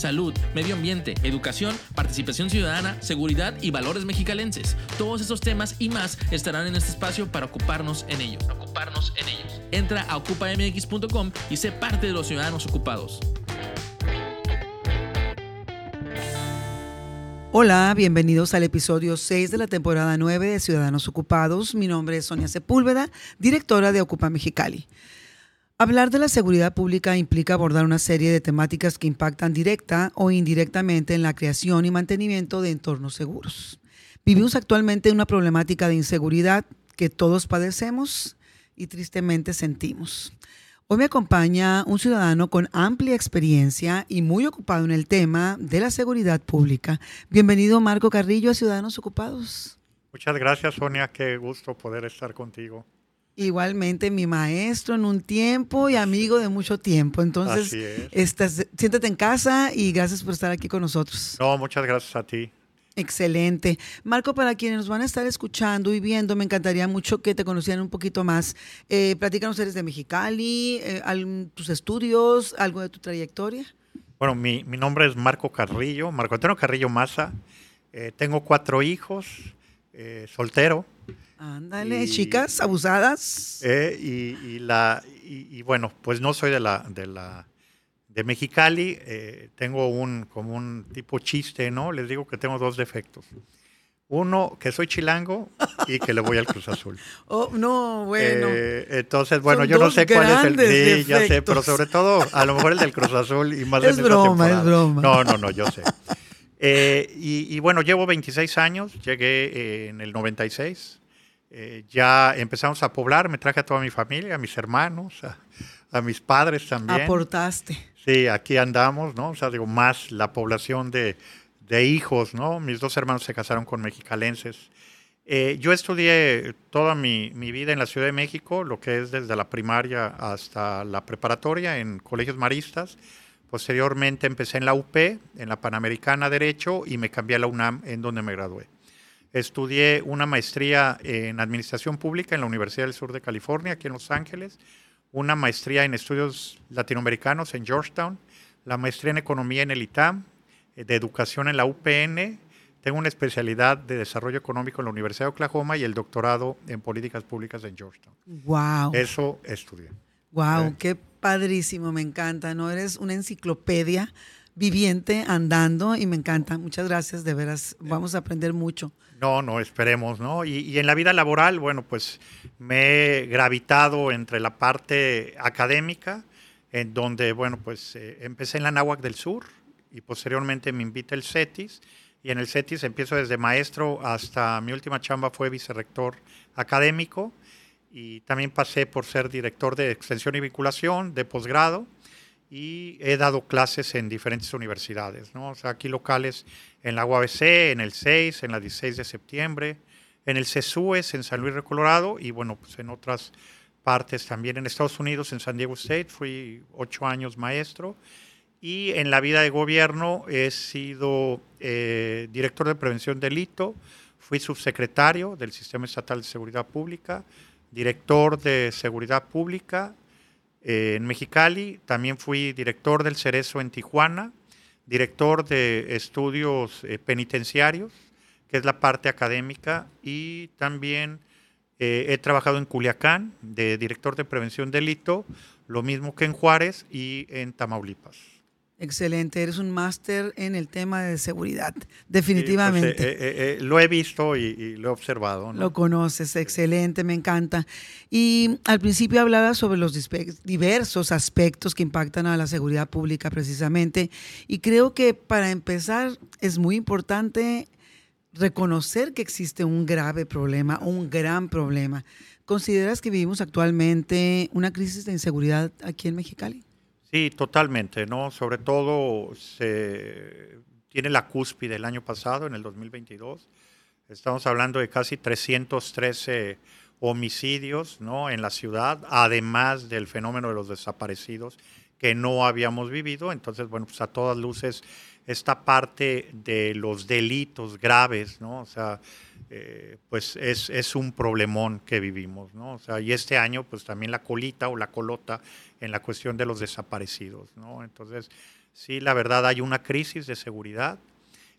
Salud, medio ambiente, educación, participación ciudadana, seguridad y valores mexicalenses. Todos esos temas y más estarán en este espacio para ocuparnos en ello. Ocuparnos en ellos. Entra a ocupamx.com y sé parte de los ciudadanos ocupados. Hola, bienvenidos al episodio 6 de la temporada 9 de Ciudadanos Ocupados. Mi nombre es Sonia Sepúlveda, directora de Ocupa Mexicali. Hablar de la seguridad pública implica abordar una serie de temáticas que impactan directa o indirectamente en la creación y mantenimiento de entornos seguros. Vivimos actualmente una problemática de inseguridad que todos padecemos y tristemente sentimos. Hoy me acompaña un ciudadano con amplia experiencia y muy ocupado en el tema de la seguridad pública. Bienvenido Marco Carrillo a Ciudadanos Ocupados. Muchas gracias Sonia, qué gusto poder estar contigo. Igualmente mi maestro en un tiempo y amigo de mucho tiempo. Entonces, estás, siéntate en casa y gracias por estar aquí con nosotros. No, muchas gracias a ti. Excelente. Marco, para quienes nos van a estar escuchando y viendo, me encantaría mucho que te conocieran un poquito más. Eh, platícanos, eres de Mexicali, eh, tus estudios, algo de tu trayectoria. Bueno, mi, nombre es Marco Carrillo, Marco Antonio Carrillo Maza. Eh, tengo cuatro hijos, eh, soltero. Ándale, chicas abusadas. y, la, y, bueno, pues no soy de la, de la de Mexicali, eh, tengo un, como un tipo chiste, ¿no? Les digo que tengo dos defectos. Uno, que soy chilango y que le voy al Cruz Azul. Oh, no, bueno. Eh, entonces, bueno, yo no sé cuál es el. Sí, ya sé, pero sobre todo, a lo mejor el del Cruz Azul y más Es broma, es broma. No, no, no, yo sé. Eh, y, y, bueno, llevo 26 años, llegué en el 96. Ya empezamos a poblar, me traje a toda mi familia, a mis hermanos, a, a mis padres también. Aportaste. Sí, aquí andamos, ¿no? O sea, digo, más la población de, hijos, ¿no? Mis dos hermanos se casaron con mexicalenses. Eh, yo estudié toda mi, vida en la Ciudad de México, lo que es desde la primaria hasta la preparatoria en colegios maristas. Posteriormente empecé en la UP, en la Panamericana Derecho, y me cambié a la UNAM, en donde me gradué. Estudié una maestría en Administración Pública en la Universidad del Sur de California, aquí en Los Ángeles una maestría en estudios latinoamericanos en Georgetown, la maestría en economía en el ITAM, eh, de educación en la UPN, tengo una especialidad de desarrollo económico en la Universidad de Oklahoma y el doctorado en políticas públicas en Georgetown. Wow. Eso estudié. Wow, qué padrísimo, me encanta, ¿no? Eres una enciclopedia viviente, andando, y me encanta. Muchas gracias, de veras, vamos a aprender mucho. No, no, esperemos, ¿no? Y, en la vida laboral, bueno, pues me he gravitado entre la parte académica, en donde, bueno, pues eh, empecé en la Náhuac del Sur y posteriormente me invita el CETIS. Y en el CETIS empiezo desde maestro hasta mi última chamba fue vicerrector académico y también pasé por ser director de extensión y vinculación de posgrado y he dado clases en diferentes universidades, ¿no? O sea, aquí locales en la UABC, en el 6, en la 16 de septiembre, en el CESUES, en San Luis de Colorado y bueno, pues en otras partes también en Estados Unidos, en San Diego State, fui ocho años maestro y en la vida de gobierno he sido eh, director de prevención delito, fui subsecretario del Sistema Estatal de Seguridad Pública, director de Seguridad Pública, eh, en Mexicali, también fui director del Cerezo en Tijuana, director de estudios eh, penitenciarios, que es la parte académica, y también eh, he trabajado en Culiacán, de director de prevención delito, lo mismo que en Juárez y en Tamaulipas. Excelente, eres un máster en el tema de seguridad, definitivamente. Pues, eh, eh, eh, lo he visto y, lo he observado. Lo conoces, excelente, me encanta. Y al principio hablaba sobre los diversos aspectos que impactan a la seguridad pública precisamente, y creo que para empezar es muy importante reconocer que existe un grave problema, un gran problema. ¿Consideras que vivimos actualmente una crisis de inseguridad aquí en Mexicali? Sí, totalmente, ¿no? Sobre todo se tiene la cúspide el año pasado, en el 2022, Estamos hablando de casi 313 homicidios ¿no? en la ciudad, además del fenómeno de los desaparecidos que no habíamos vivido. Entonces, bueno, pues a todas luces, esta parte de los delitos graves, ¿no? O sea, eh, pues es, es, un problemón que vivimos, ¿no? O sea, y este año, pues también la colita o la colota en la cuestión de los desaparecidos, ¿no? Entonces, sí, la verdad, hay una crisis de seguridad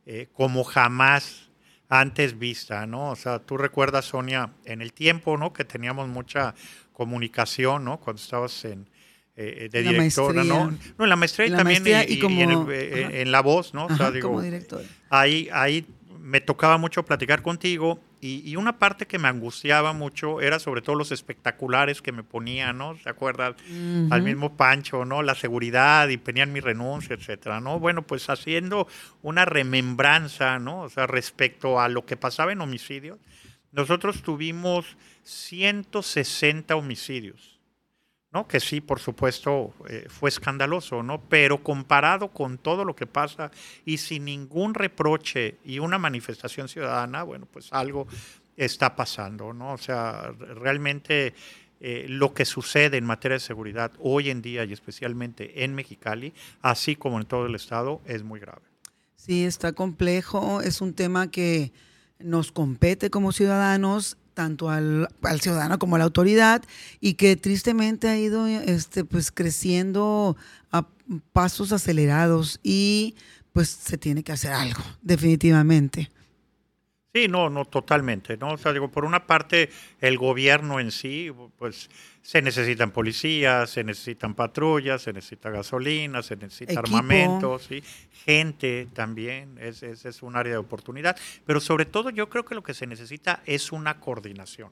eh, como jamás antes vista, ¿no? O sea, tú recuerdas, Sonia, en el tiempo, ¿no? Que teníamos mucha comunicación, ¿no? Cuando estabas en, eh, de directora, ¿no? No, en la maestría y también y, en, la voz, ¿no? o sea, digo, como directora. Ahí, ahí me tocaba mucho platicar contigo y, una parte que me angustiaba mucho era sobre todo los espectaculares que me ponían, ¿no? ¿Se acuerdan? Al mismo Pancho, ¿no? La seguridad y ponían mi renuncia, etcétera, ¿no? Bueno, pues haciendo una remembranza, ¿no? O sea, respecto a lo que pasaba en homicidios, nosotros tuvimos 160 homicidios ¿no? Que sí, por supuesto, eh, fue escandaloso, ¿no? Pero comparado con todo lo que pasa y sin ningún reproche y una manifestación ciudadana, bueno, pues algo está pasando, ¿no? O sea, realmente eh, lo que sucede en materia de seguridad hoy en día y especialmente en Mexicali, así como en todo el estado, es muy grave. Sí, está complejo, es un tema que nos compete como ciudadanos tanto al, ciudadano como a la autoridad y que tristemente ha ido este, pues, creciendo a pasos acelerados y pues se tiene que hacer algo, definitivamente. Sí, no, no, totalmente, ¿no? O sea, digo, por una parte, el gobierno en sí, pues se necesitan policías, se necesitan patrullas, se necesita gasolina, se necesita armamento, ¿sí? gente también, ese es un área de oportunidad, pero sobre todo yo creo que lo que se necesita es una coordinación.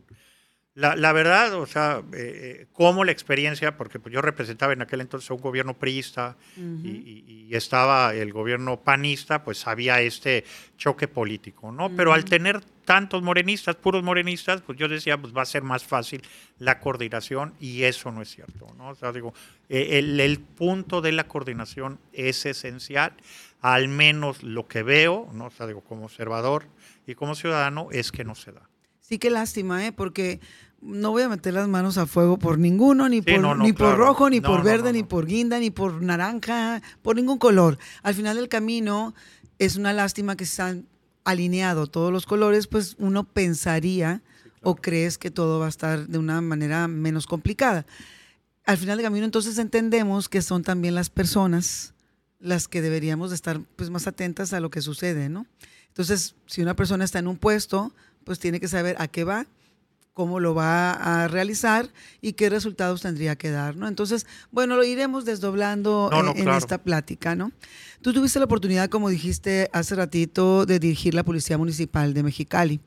La, verdad, o sea, eh, como la experiencia, porque pues, yo representaba en aquel entonces un gobierno priista y, estaba el gobierno panista, pues había este choque político, ¿no? Pero al tener tantos morenistas, puros morenistas, pues yo decía, pues va a ser más fácil la coordinación y eso no es cierto, ¿no? O sea, digo, eh, el, el punto de la coordinación es esencial, al menos lo que veo, ¿no? O sea, digo, como observador y como ciudadano, es que no se da. Sí, qué lástima, ¿eh? Porque no voy a meter las manos a fuego por ninguno, ni por, ni por rojo, ni por verde, ni por guinda, ni por naranja, por ningún color. Al final del camino es una lástima que se han alineado todos los colores, pues uno pensaría o crees que todo va a estar de una manera menos complicada. Al final del camino entonces entendemos que son también las personas las que deberíamos de estar pues más atentas a lo que sucede, ¿no? Entonces, si una persona está en un puesto, pues tiene que saber a qué va, cómo lo va a realizar y qué resultados tendría que dar, ¿no? Entonces, bueno, lo iremos desdoblando en, esta plática, ¿no? Tú tuviste la oportunidad, como dijiste hace ratito, de dirigir la Policía Municipal de Mexicali.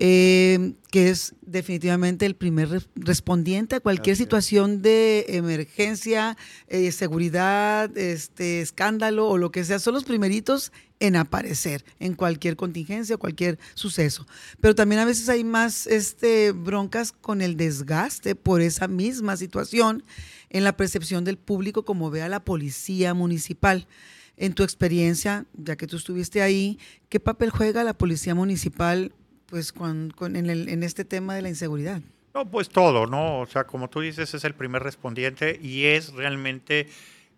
Eh, que es definitivamente el primer respondiente a cualquier situación de emergencia, eh, seguridad, este, escándalo o lo que sea. Son los primeritos en aparecer en cualquier contingencia, cualquier suceso. Pero también a veces hay más este, broncas con el desgaste por esa misma situación en la percepción del público como ve a la policía municipal. En tu experiencia, ya que tú estuviste ahí, ¿qué papel juega la policía municipal pues con, en, el, en este tema de la inseguridad? No, pues todo, ¿no? O sea, como tú dices, es el primer respondiente y es realmente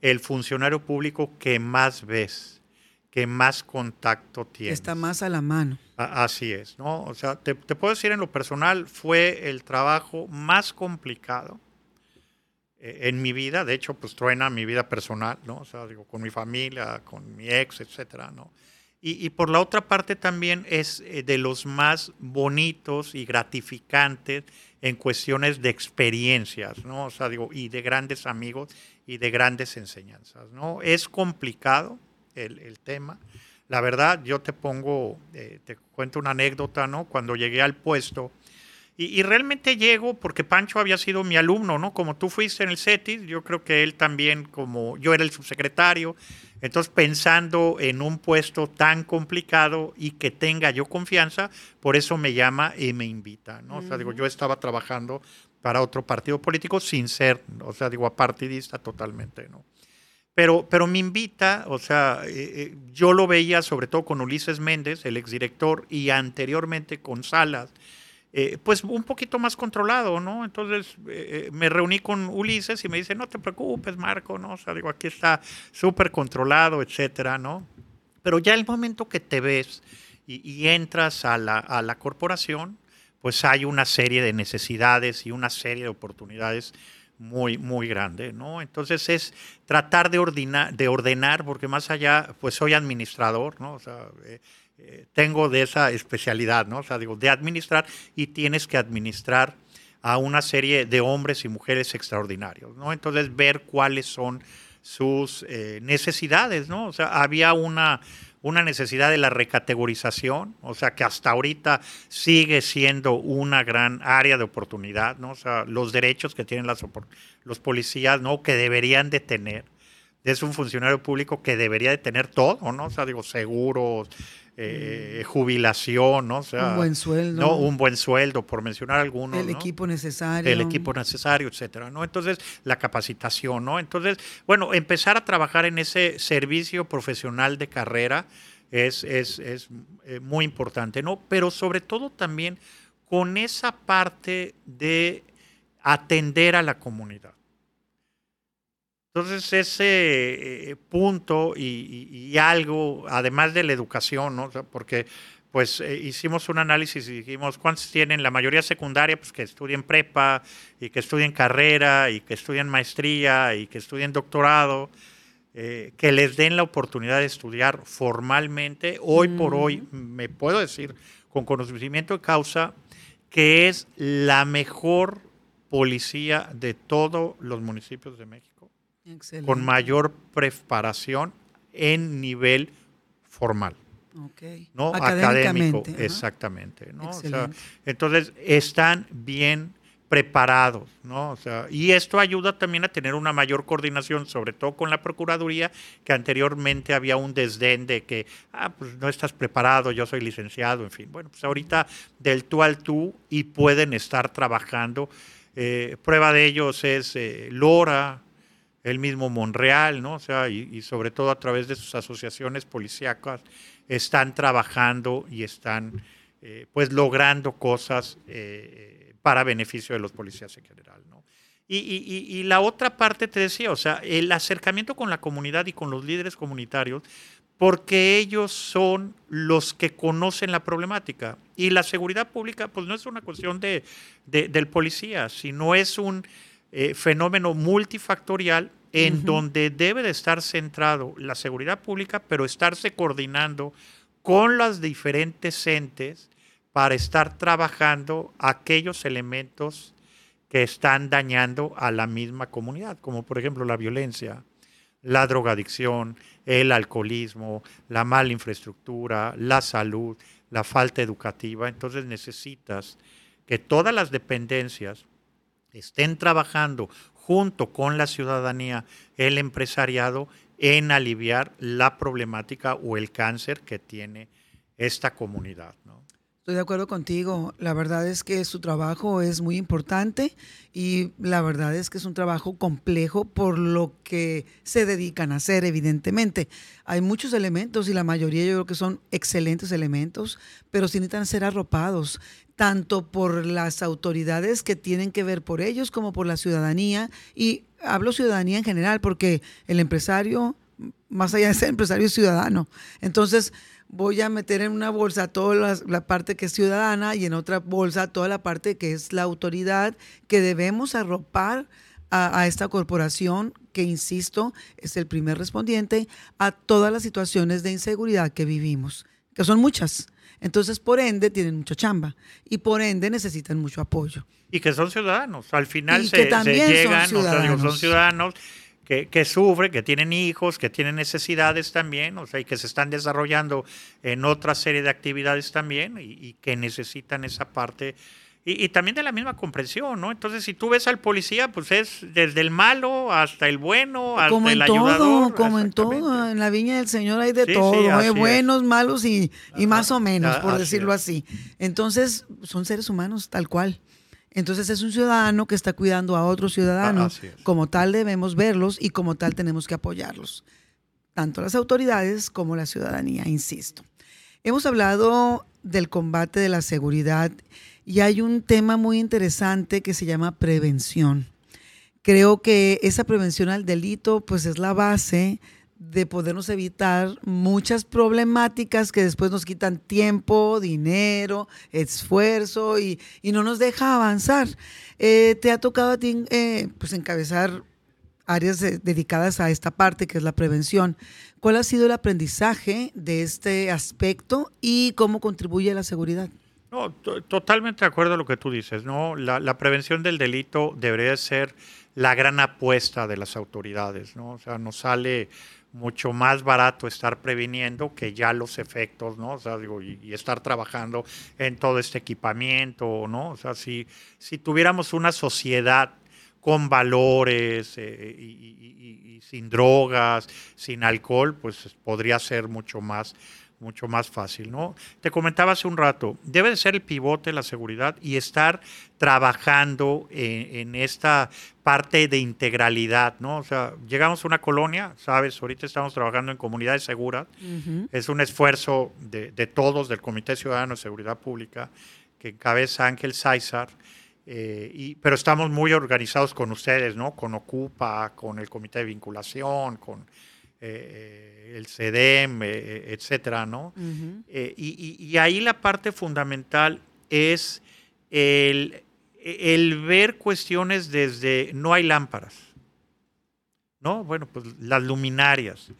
el funcionario público que más ves, que más contacto tiene. Está más a la mano. así es, ¿no? O sea, te, te, puedo decir en lo personal, fue el trabajo más complicado eh, en mi vida, de hecho, pues truena mi vida personal, ¿no? O sea, digo, con mi familia, con mi ex, etcétera, ¿no? Y, por la otra parte también es eh, de los más bonitos y gratificantes en cuestiones de experiencias, ¿no? O sea, digo, y de grandes amigos y de grandes enseñanzas, ¿no? Es complicado el, tema. La verdad, yo te pongo, eh, te cuento una anécdota, ¿no? Cuando llegué al puesto, y, realmente llego porque Pancho había sido mi alumno, ¿no? Como tú fuiste en el CETIS, yo creo que él también, como yo era el subsecretario, entonces pensando en un puesto tan complicado y que tenga yo confianza, por eso me llama y me invita, ¿no? O sea, digo, yo estaba trabajando para otro partido político sin ser, o sea, digo, apartidista totalmente, ¿no? pero, pero me invita, o sea, eh, eh, yo lo veía sobre todo con Ulises Méndez, el exdirector, y anteriormente con Salas, eh, pues un poquito más controlado, ¿no? Entonces me reuní con Ulises y me dice, no te preocupes, Marco, ¿no? O sea, digo, aquí está súper controlado, etcétera, ¿no? Pero ya el momento que te ves y, entras a la, a la corporación, pues hay una serie de necesidades y una serie de oportunidades muy, muy grande, ¿no? Entonces es tratar de, ordenar, de ordenar, porque más allá, pues soy administrador, ¿no? O sea, eh, tengo de esa especialidad, ¿no? O sea, digo, de administrar y tienes que administrar a una serie de hombres y mujeres extraordinarios, ¿no? Entonces ver cuáles son sus eh, necesidades, ¿no? O sea, había una una necesidad de la recategorización, o sea, que hasta ahorita sigue siendo una gran área de oportunidad, ¿no? O sea, los derechos que tienen las, los policías, ¿no? Que deberían de tener. Es un funcionario público que debería de tener todo, ¿no? O sea, digo, seguros, eh, jubilación, ¿no? O sea, un buen sueldo. ¿no? Un buen sueldo, por mencionar algunos. El equipo necesario. El equipo necesario, etcétera, ¿no? Entonces, la capacitación, ¿no? Entonces, bueno, empezar a trabajar en ese servicio profesional de carrera es, es, es eh, muy importante, ¿no? Pero sobre todo también con esa parte de atender a la comunidad. Entonces ese eh, punto y, algo, además de la educación, ¿no? porque pues eh, hicimos un análisis y dijimos, ¿cuántos tienen? La mayoría secundaria, pues que estudien prepa y que estudien carrera y que estudien maestría y que estudien doctorado, eh, que les den la oportunidad de estudiar formalmente. Hoy por hoy, me puedo decir con conocimiento de causa, que es la mejor policía de todos los municipios de México con mayor preparación en nivel formal. ¿no? Académico, exactamente. entonces, están bien preparados, ¿no? y esto ayuda también a tener una mayor coordinación, sobre todo con la Procuraduría, que anteriormente había un desdén de que, ah, pues no estás preparado, yo soy licenciado, en fin. Bueno, pues ahorita del tú al tú y pueden estar trabajando. Eh, prueba de ellos es eh, Lora, el mismo Monreal, ¿no? O sea, y, sobre todo a través de sus asociaciones policíacas, están trabajando y están, eh, pues, logrando cosas eh, para beneficio de los policías en general, ¿no? Y, y, la otra parte te decía, o sea, el acercamiento con la comunidad y con los líderes comunitarios, porque ellos son los que conocen la problemática. Y la seguridad pública, pues no es una cuestión de, del policía, sino es un eh, fenómeno multifactorial en donde debe de estar centrado la seguridad pública, pero estarse coordinando con las diferentes entes para estar trabajando aquellos elementos que están dañando a la misma comunidad, como por ejemplo la violencia, la drogadicción, el alcoholismo, la mala infraestructura, la salud, la falta educativa. Entonces necesitas que todas las dependencias estén trabajando junto con la ciudadanía, el empresariado, en aliviar la problemática o el cáncer que tiene esta comunidad. Estoy de acuerdo contigo. La verdad es que su trabajo es muy importante y la verdad es que es un trabajo complejo por lo que se dedican a hacer, evidentemente. Hay muchos elementos y la mayoría yo creo que son excelentes elementos, pero sí necesitan ser arropados tanto por las autoridades que tienen que ver por ellos como por la ciudadanía. Y hablo ciudadanía en general porque el empresario, más allá de ser empresario, es ciudadano. Entonces, voy a meter en una bolsa toda la, parte que es ciudadana y en otra bolsa toda la parte que es la autoridad que debemos arropar a, a, esta corporación que, insisto, es el primer respondiente a todas las situaciones de inseguridad que vivimos, que son muchas. Entonces, por ende, tienen mucha chamba y por ende necesitan mucho apoyo. Y que son ciudadanos. Al final se, llegan, son ciudadanos, son ciudadanos que, que, sufren, que tienen hijos, que tienen necesidades también, o sea, y que se están desarrollando en otra serie de actividades también y, y que necesitan esa parte y, también de la misma comprensión, ¿no? Entonces, si tú ves al policía, pues es desde el malo hasta el bueno, hasta como el en Todo, como en todo, en la viña del Señor hay de todo, hay buenos, malos y, y más o menos, por decirlo así. Entonces, son seres humanos tal cual. Entonces es un ciudadano que está cuidando a otro ciudadano. Ah, como tal debemos verlos y como tal tenemos que apoyarlos. Tanto las autoridades como la ciudadanía, insisto. Hemos hablado del combate de la seguridad y hay un tema muy interesante que se llama prevención. Creo que esa prevención al delito pues es la base de podernos evitar muchas problemáticas que después nos quitan tiempo, dinero, esfuerzo y, no nos deja avanzar. Eh, ¿Te ha tocado a ti eh, pues encabezar áreas dedicadas a esta parte que es la prevención? ¿Cuál ha sido el aprendizaje de este aspecto y cómo contribuye a la seguridad? No, totalmente de acuerdo a lo que tú dices, ¿no? La, la, prevención del delito debería ser la gran apuesta de las autoridades, ¿no? O sea, nos sale mucho más barato estar previniendo que ya los efectos, ¿no? O sea, digo, y, estar trabajando en todo este equipamiento, ¿no? O sea, si, si tuviéramos una sociedad con valores eh, y, y, sin drogas, sin alcohol, pues podría ser mucho más mucho más fácil, ¿no? Te comentaba hace un rato, debe de ser el pivote la seguridad y estar trabajando en, esta parte de integralidad, ¿no? O sea, llegamos a una colonia, sabes, ahorita estamos trabajando en comunidades seguras, es un esfuerzo de, todos, del Comité Ciudadano de Seguridad Pública, que encabeza Ángel César, eh, y, pero estamos muy organizados con ustedes, ¿no? Con Ocupa, con el Comité de Vinculación, con eh, el CEDEM, eh, etcétera, ¿no? Eh, y, ahí la parte fundamental es el, ver cuestiones desde no hay lámparas, ¿no? Bueno, pues las luminarias.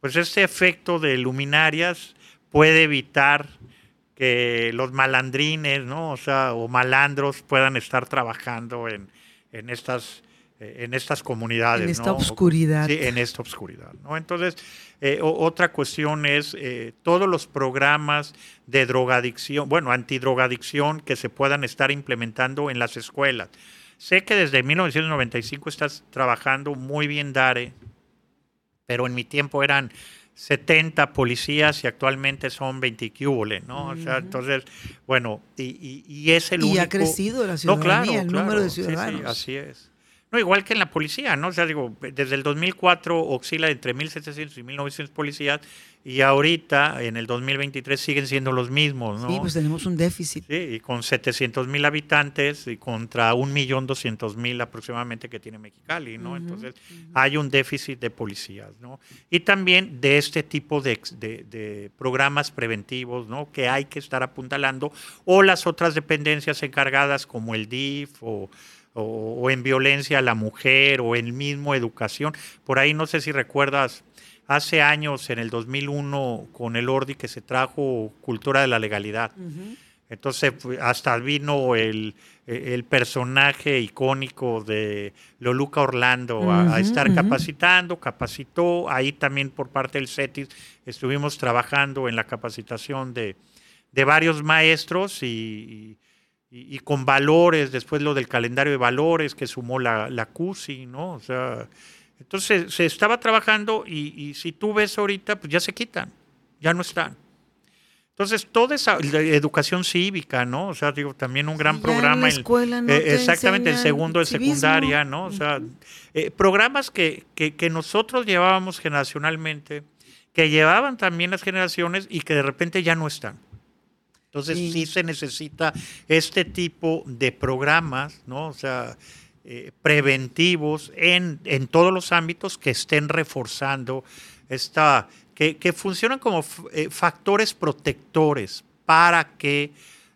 Pues este efecto de luminarias puede evitar que los malandrines, ¿no? O sea, o malandros puedan estar trabajando en, en estas eh, en estas comunidades. En esta oscuridad. Sí, en esta oscuridad. ¿no? Entonces, eh, otra cuestión es eh, todos los programas de drogadicción, bueno, antidrogadicción que se puedan estar implementando en las escuelas. Sé que desde 1995 estás trabajando muy bien, Dare, pero en mi tiempo eran 70 policías y actualmente son 20 ¿no? O sea, entonces, bueno, y, y, es el y único... ha crecido la ciudadanía, el número de ciudadanos. Sí, así es. No, igual que en la policía, ¿no? O sea, digo, desde el 2004 oscila entre 1.700 y 1.900 policías y ahorita, en el 2023, siguen siendo los mismos, ¿no? Sí, pues tenemos un déficit. Sí, y con 700.000 habitantes y contra 1.200.000 aproximadamente que tiene Mexicali, ¿no? Entonces, hay un déficit de policías, ¿no? Y también de este tipo de, de programas preventivos, ¿no? Que hay que estar apuntalando, o las otras dependencias encargadas como el DIF o o, en violencia a la mujer o en mismo educación. Por ahí no sé si recuerdas, hace años, en el 2001, con el Ordi que se trajo Cultura de la Legalidad. Entonces, hasta vino el, el, personaje icónico de Loluca Orlando a, estar capacitando, capacitó. Ahí también por parte del CETIS estuvimos trabajando en la capacitación de, de varios maestros y y, con valores, después lo del calendario de valores que sumó la, la CUSI, ¿no? O sea, entonces se estaba trabajando y, si tú ves ahorita, pues ya se quitan, ya no están. Entonces, toda esa educación cívica, ¿no? O sea, digo, también un gran programa. En la escuela no eh, exactamente, el segundo de secundaria, ¿no? O sea, eh, programas que, que, que nosotros llevábamos generacionalmente, que llevaban también las generaciones y que de repente ya no están. Entonces sí. se necesita este tipo de programas, ¿no? O sea, eh, preventivos en, en, todos los ámbitos que estén reforzando esta, que, que funcionan como eh, factores protectores para que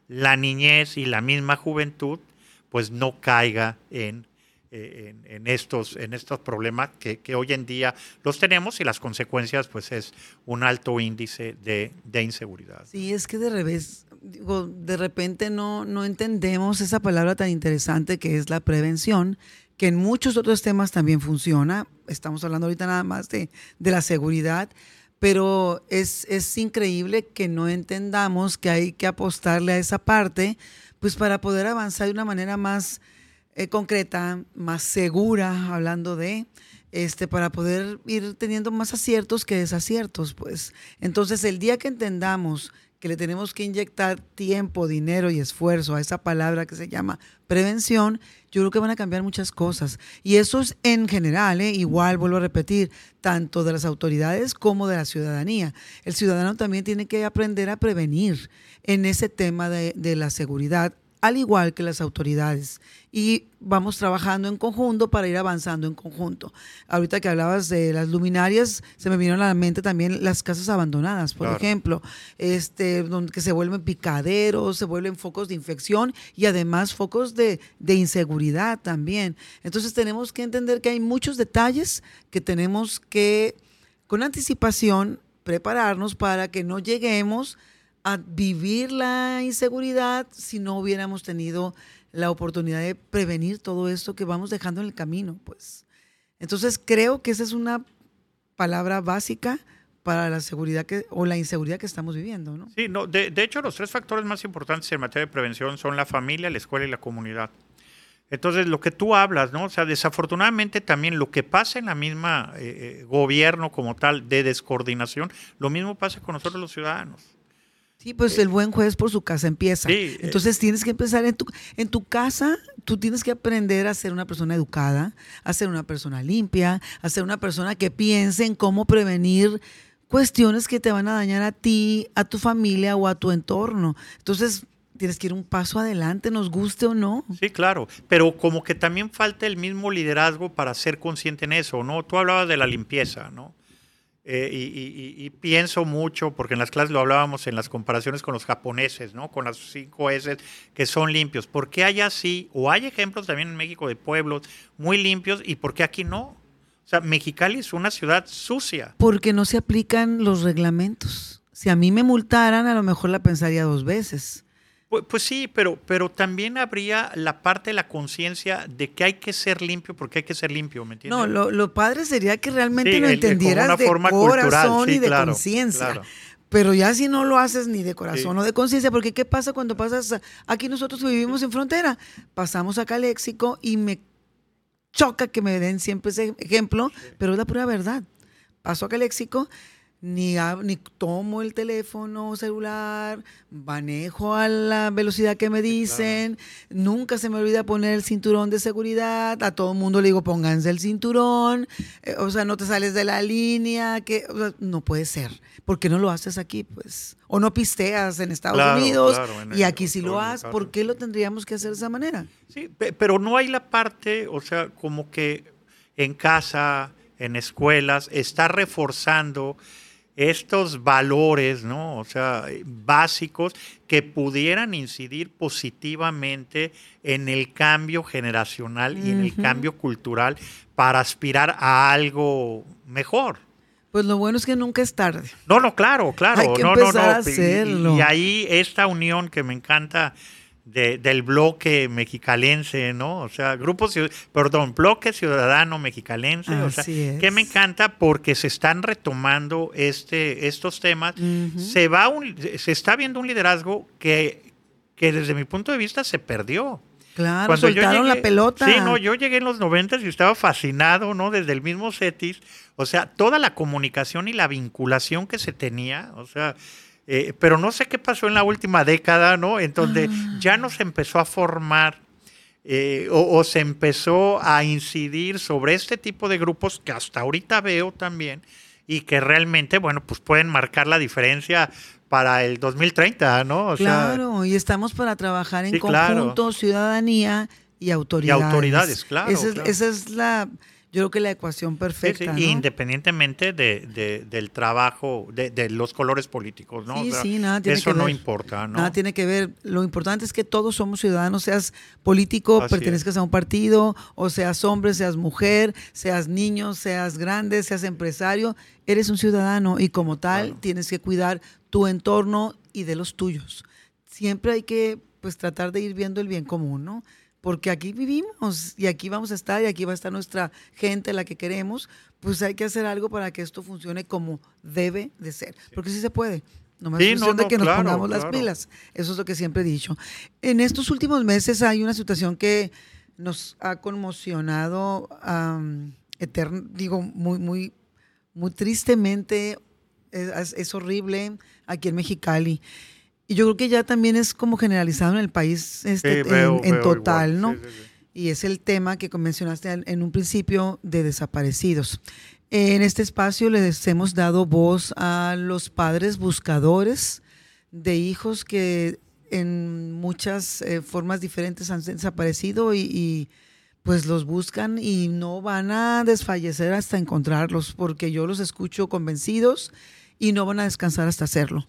la niñez y la misma juventud pues no caiga en eh, en, estos, en estos problemas que, hoy en día los tenemos y las consecuencias pues es un alto índice de, inseguridad. Sí, es que de revés, de repente no, no entendemos esa palabra tan interesante que es la prevención, que en muchos otros temas también funciona. Estamos hablando ahorita nada más de, de la seguridad, pero es, es increíble que no entendamos que hay que apostarle a esa parte, pues para poder avanzar de una manera más eh, concreta, más segura, hablando de, este, para poder ir teniendo más aciertos que desaciertos, pues. Entonces, el día que entendamos que le tenemos que inyectar tiempo, dinero y esfuerzo a esa palabra que se llama prevención, yo creo que van a cambiar muchas cosas. Y eso es en general, ¿eh? igual vuelvo a repetir, tanto de las autoridades como de la ciudadanía. El ciudadano también tiene que aprender a prevenir en ese tema de, de la seguridad al igual que las autoridades. Y vamos trabajando en conjunto para ir avanzando en conjunto. Ahorita que hablabas de las luminarias, se me vinieron a la mente también las casas abandonadas, por ejemplo, este, donde que se vuelven picaderos, se vuelven focos de infección y además focos de, de inseguridad también. Entonces tenemos que entender que hay muchos detalles que tenemos que, con anticipación, prepararnos para que no lleguemos a vivir la inseguridad si no hubiéramos tenido la oportunidad de prevenir todo esto que vamos dejando en el camino, pues. Entonces creo que esa es una palabra básica para la seguridad que, o la inseguridad que estamos viviendo, ¿no? Sí, no, de, hecho los tres factores más importantes en materia de prevención son la familia, la escuela y la comunidad. Entonces, lo que tú hablas, ¿no? O sea, desafortunadamente también lo que pasa en la misma eh, eh gobierno como tal de descoordinación, lo mismo pasa con nosotros los ciudadanos. Sí, pues el buen juez por su casa empieza. Sí, Entonces tienes que empezar en tu, en tu casa, tú tienes que aprender a ser una persona educada, a ser una persona limpia, a ser una persona que piense en cómo prevenir cuestiones que te van a dañar a ti, a tu familia o a tu entorno. Entonces, tienes que ir un paso adelante, nos guste o no. Sí, claro, pero como que también falta el mismo liderazgo para ser consciente en eso, ¿no? Tú hablabas de la limpieza, ¿no? Eh, y, pienso mucho, porque en las clases lo hablábamos en las comparaciones con los japoneses, ¿no? Con las cinco S que son limpios. ¿Por qué hay así? O hay ejemplos también en México de pueblos muy limpios y por qué aquí no? O sea, Mexicali es una ciudad sucia. Porque no se aplican los reglamentos. Si a mí me multaran, a lo mejor la pensaría dos veces. Pues, pues, sí, pero, pero también habría la parte de la conciencia de que hay que ser limpio porque hay que ser limpio, ¿me entiendes? No, lo, padre sería que realmente lo entendieras de corazón y de conciencia. Pero ya si no lo haces ni de corazón o de conciencia, porque ¿qué pasa cuando pasas? aquí nosotros vivimos en frontera, pasamos acá a Léxico y me choca que me den siempre ese ejemplo, pero es la pura verdad. Paso acá Léxico ni, ni tomo el teléfono celular, manejo a la velocidad que me dicen, nunca se me olvida poner el cinturón de seguridad, a todo el mundo le digo pónganse el cinturón, eh, o sea, no te sales de la línea, que no puede ser, ¿por qué no lo haces aquí? Pues, o no pisteas en Estados Unidos y aquí sí lo haces, ¿por qué lo tendríamos que hacer de esa manera? Sí, pero no hay la parte, o sea, como que en casa, en escuelas, está reforzando estos valores, ¿no? O sea, básicos que pudieran incidir positivamente en el cambio generacional y en el cambio cultural para aspirar a algo mejor. Pues lo bueno es que nunca es tarde. No, no, claro, claro. Hay que no, empezar no, no. A hacerlo. y ahí esta unión que me encanta del bloque mexicalense, ¿no? O sea, grupo, perdón, bloque ciudadano mexicalense, o sea, que me encanta porque se están retomando este, estos temas, se va se está viendo un liderazgo que, que desde mi punto de vista se perdió. Claro, Cuando soltaron la pelota. Sí, no, yo llegué en los noventas y estaba fascinado, ¿no? Desde el mismo CETIS, o sea, toda la comunicación y la vinculación que se tenía, o sea, eh, pero no sé qué pasó en la última década, ¿no? En donde ah. ya no se empezó a formar eh, o, se empezó a incidir sobre este tipo de grupos que hasta ahorita veo también y que realmente, bueno, pues pueden marcar la diferencia para el 2030, ¿no? claro, y estamos para trabajar en conjunto, ciudadanía y autoridades. Y autoridades, claro. esa es la yo creo que la ecuación perfecta. Independientemente de, del trabajo, de, los colores políticos, ¿no? Sí, sí, nada tiene eso que no ver. importa, ¿no? Nada tiene que ver. Lo importante es que todos somos ciudadanos, seas político, pertenezcas a un partido, o seas hombre, seas mujer, seas niño, seas grande, seas empresario, eres un ciudadano y como tal tienes que cuidar tu entorno y de los tuyos. Siempre hay que pues tratar de ir viendo el bien común, ¿no? Porque aquí vivimos y aquí vamos a estar y aquí va a estar nuestra gente, la que queremos, pues hay que hacer algo para que esto funcione como debe de ser, porque sí se puede. No más sí, de que nos pongamos las pilas. Eso es lo que siempre he dicho. En estos últimos meses hay una situación que nos ha conmocionado, digo, muy, muy, muy tristemente es, horrible aquí en Mexicali. Y yo creo que ya también es como generalizado en el país este, en, total, ¿no? y es el tema que mencionaste en un principio de desaparecidos. En este espacio les hemos dado voz a los padres buscadores de hijos que en muchas eh, formas diferentes han desaparecido y, pues los buscan y no van a desfallecer hasta encontrarlos, porque yo los escucho convencidos y no van a descansar hasta hacerlo.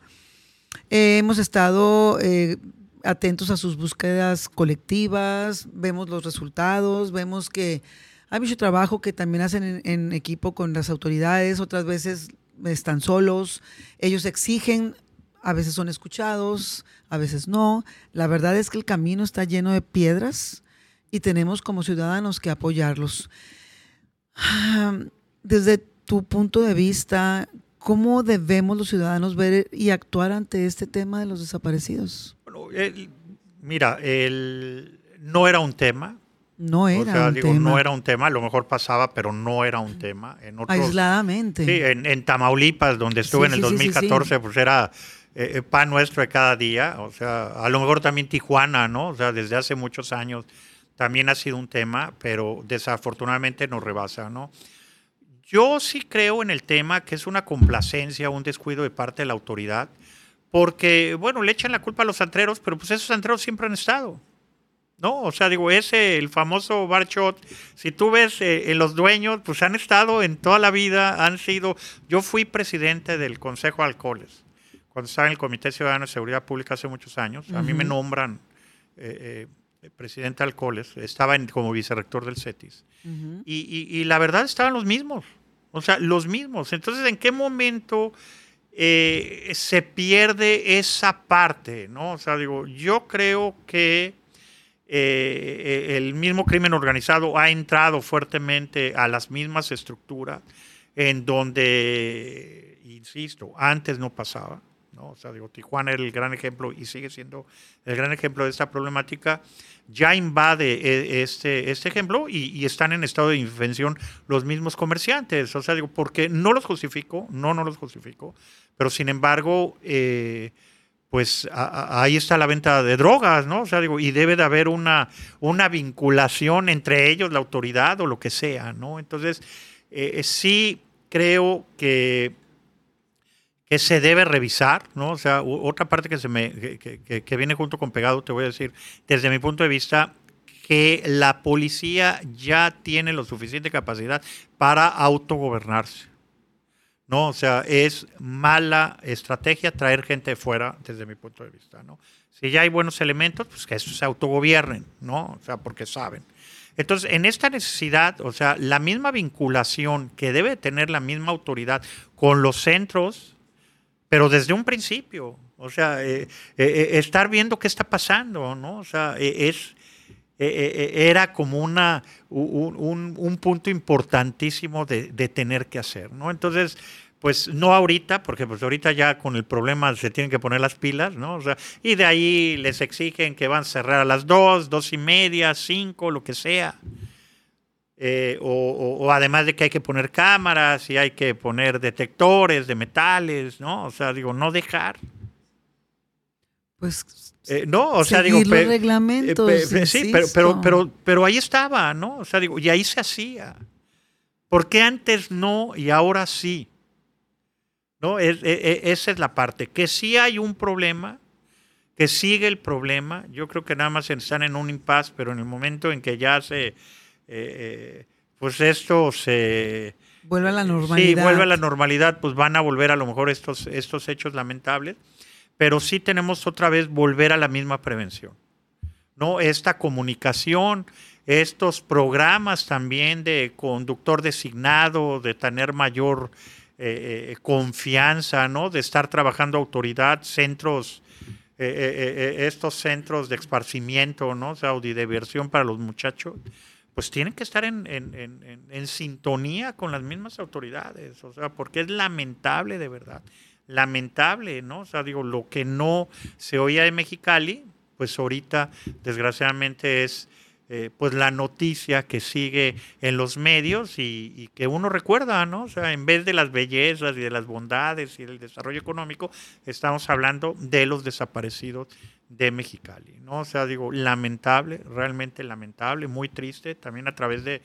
Hemos estado eh, atentos a sus búsquedas colectivas, vemos los resultados, vemos que hay mucho trabajo que también hacen en, equipo con las autoridades, otras veces están solos, ellos exigen a veces son escuchados, a veces no. La verdad es que el camino está lleno de piedras y tenemos como ciudadanos que apoyarlos. Desde tu punto de vista, ¿cómo debemos los ciudadanos ver y actuar ante este tema de los desaparecidos? Bueno, mira, el, no era un tema. No era o sea, digo, No era un tema, a lo mejor pasaba, pero no era un tema. En Aisladamente. Sí, en, Tamaulipas, donde estuve en el 2014, pues era eh, eh, pan nuestro de cada día. O sea, a lo mejor también Tijuana, ¿no? O sea, desde hace muchos años también ha sido un tema, pero desafortunadamente nos rebasa, ¿no? Yo sí creo en el tema que es una complacencia, un descuido de parte de la autoridad, porque, bueno, le echan la culpa a los antreros, pero pues esos antreros siempre han estado. ¿no? O sea, digo, ese, el famoso Barchot, si tú ves eh, en los dueños, pues han estado en toda la vida, han sido, yo fui presidente del Consejo de Alcoholes cuando estaba en el Comité Ciudadano de Seguridad Pública hace muchos años, a mí me nombran eh, eh, presidente de Alcoholes, estaba como vicerrector del CETIS. y, la verdad estaban los mismos, o sea, los mismos. Entonces, ¿en qué momento eh, se pierde esa parte? ¿no? O sea, digo, yo creo que el mismo crimen organizado ha entrado fuertemente a las mismas estructuras en donde, insisto, antes no pasaba. ¿no? O sea, digo, Tijuana era el gran ejemplo y sigue siendo el gran ejemplo de esta problemática. Ya invade e, este, este ejemplo y, están en estado de indefensión los mismos comerciantes. O sea, digo, porque no los justifico, no, no los justifico, pero sin embargo, eh, pues ahí está la venta de drogas, ¿no? O sea, digo, y debe de haber una, una vinculación entre ellos, la autoridad o lo que sea, ¿no? Entonces, eh, sí creo que que se debe revisar, ¿no? O sea, otra parte que, se me, que, viene junto con pegado, te voy a decir, desde mi punto de vista, que la policía ya tiene lo suficiente capacidad para autogobernarse. ¿no? O sea, es mala estrategia traer gente de fuera desde mi punto de vista, ¿no? Si ya hay buenos elementos, pues que se autogobiernen, ¿no? O sea, porque saben. Entonces, en esta necesidad, o sea, la misma vinculación que debe tener la misma autoridad con los centros pero desde un principio, o sea, eh, eh, eh, estar viendo qué está pasando, ¿no? O sea, es, era como una, un, punto importantísimo de, tener que hacer, ¿no? Entonces, pues no ahorita, porque pues ahorita ya con el problema se tienen que poner las pilas, ¿no? O sea, y de ahí les exigen que van a cerrar a las dos, dos y media, cinco, lo que sea. Eh, o, además de que hay que poner cámaras y hay que poner detectores de metales, ¿no? O sea, digo, no dejar. Pues eh, no, o sea, digo, los reglamentos. Eh, sí, pero, pero, pero, pero ahí estaba, ¿no? O sea, digo, y ahí se hacía. ¿Por qué antes no y ahora sí? ¿No? esa es la parte. Que sí hay un problema, que sigue el problema. Yo creo que nada más están en un impasse, pero en el momento en que ya se eh, pues esto se... Vuelve a la normalidad. Sí, vuelve a la normalidad, pues van a volver a lo mejor estos, estos hechos lamentables, pero sí tenemos otra vez volver a la misma prevención. ¿no? Esta comunicación, estos programas también de conductor designado, de tener mayor eh, eh, confianza, ¿no? de estar trabajando autoridad, centros, estos centros de esparcimiento, ¿no? o sea, de diversión para los muchachos pues tienen que estar en, en, sintonía con las mismas autoridades, o sea, porque es lamentable de verdad, lamentable, ¿no? O sea, digo, lo que no se oía de Mexicali, pues ahorita desgraciadamente es eh, pues la noticia que sigue en los medios y, que uno recuerda, ¿no? O sea, en vez de las bellezas y de las bondades y del desarrollo económico, estamos hablando de los desaparecidos de Mexicali, ¿no? O sea, digo, lamentable, realmente lamentable, muy triste, también a través de,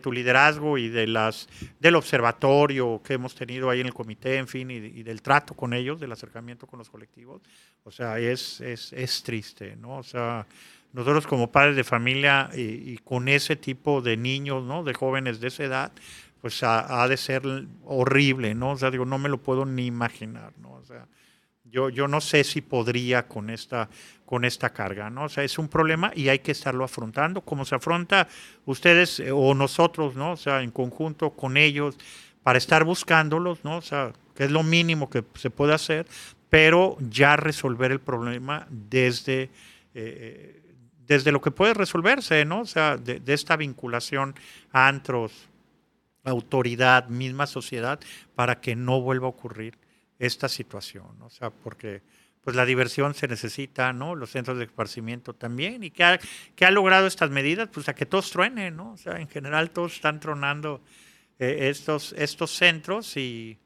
tu liderazgo y de las del observatorio que hemos tenido ahí en el comité, en fin, y, del trato con ellos, del acercamiento con los colectivos. O sea, es, es, es triste, ¿no? O sea, nosotros como padres de familia y, con ese tipo de niños, ¿no? De jóvenes de esa edad, pues ha, de ser horrible, ¿no? O sea, digo, no me lo puedo ni imaginar, ¿no? O sea, yo, yo no sé si podría con esta, con esta carga, ¿no? O sea, es un problema y hay que estarlo afrontando, como se afronta ustedes eh, o nosotros, ¿no? O sea, en conjunto con ellos, para estar buscándolos, ¿no? O sea, que es lo mínimo que se puede hacer, pero ya resolver el problema desde... Eh, desde lo que puede resolverse, ¿no? O sea, de, esta vinculación a antros, autoridad, misma sociedad, para que no vuelva a ocurrir esta situación. O sea, porque pues la diversión se necesita, ¿no? Los centros de esparcimiento también. ¿Y que ha, ha logrado estas medidas? Pues a que todos truenen, ¿no? O sea, en general todos están tronando eh, estos, estos centros y,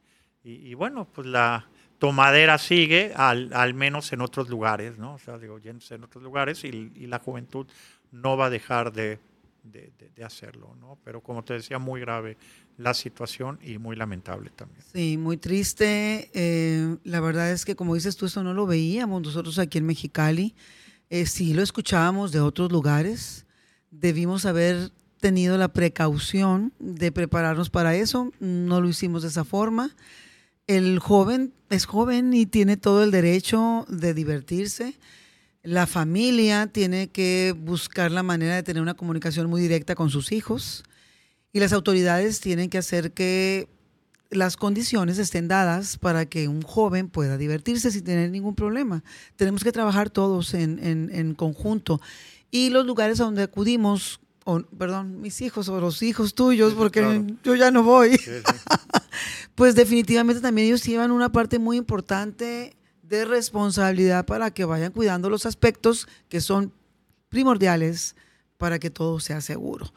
y, bueno, pues la, tomadera sigue, al, al, menos en otros lugares, ¿no? O sea, digo, en otros lugares y, la juventud no va a dejar de, de, hacerlo, ¿no? Pero como te decía, muy grave la situación y muy lamentable también. Sí, muy triste. Eh, la verdad es que, como dices tú, eso no lo veíamos nosotros aquí en Mexicali. Eh, sí lo escuchábamos de otros lugares. Debimos haber tenido la precaución de prepararnos para eso. No lo hicimos de esa forma el joven es joven y tiene todo el derecho de divertirse. La familia tiene que buscar la manera de tener una comunicación muy directa con sus hijos y las autoridades tienen que hacer que las condiciones estén dadas para que un joven pueda divertirse sin tener ningún problema. Tenemos que trabajar todos en, conjunto. Y los lugares a donde acudimos, perdón, mis hijos o los hijos tuyos, porque yo ya no voy. pues definitivamente también ellos llevan una parte muy importante de responsabilidad para que vayan cuidando los aspectos que son primordiales para que todo sea seguro.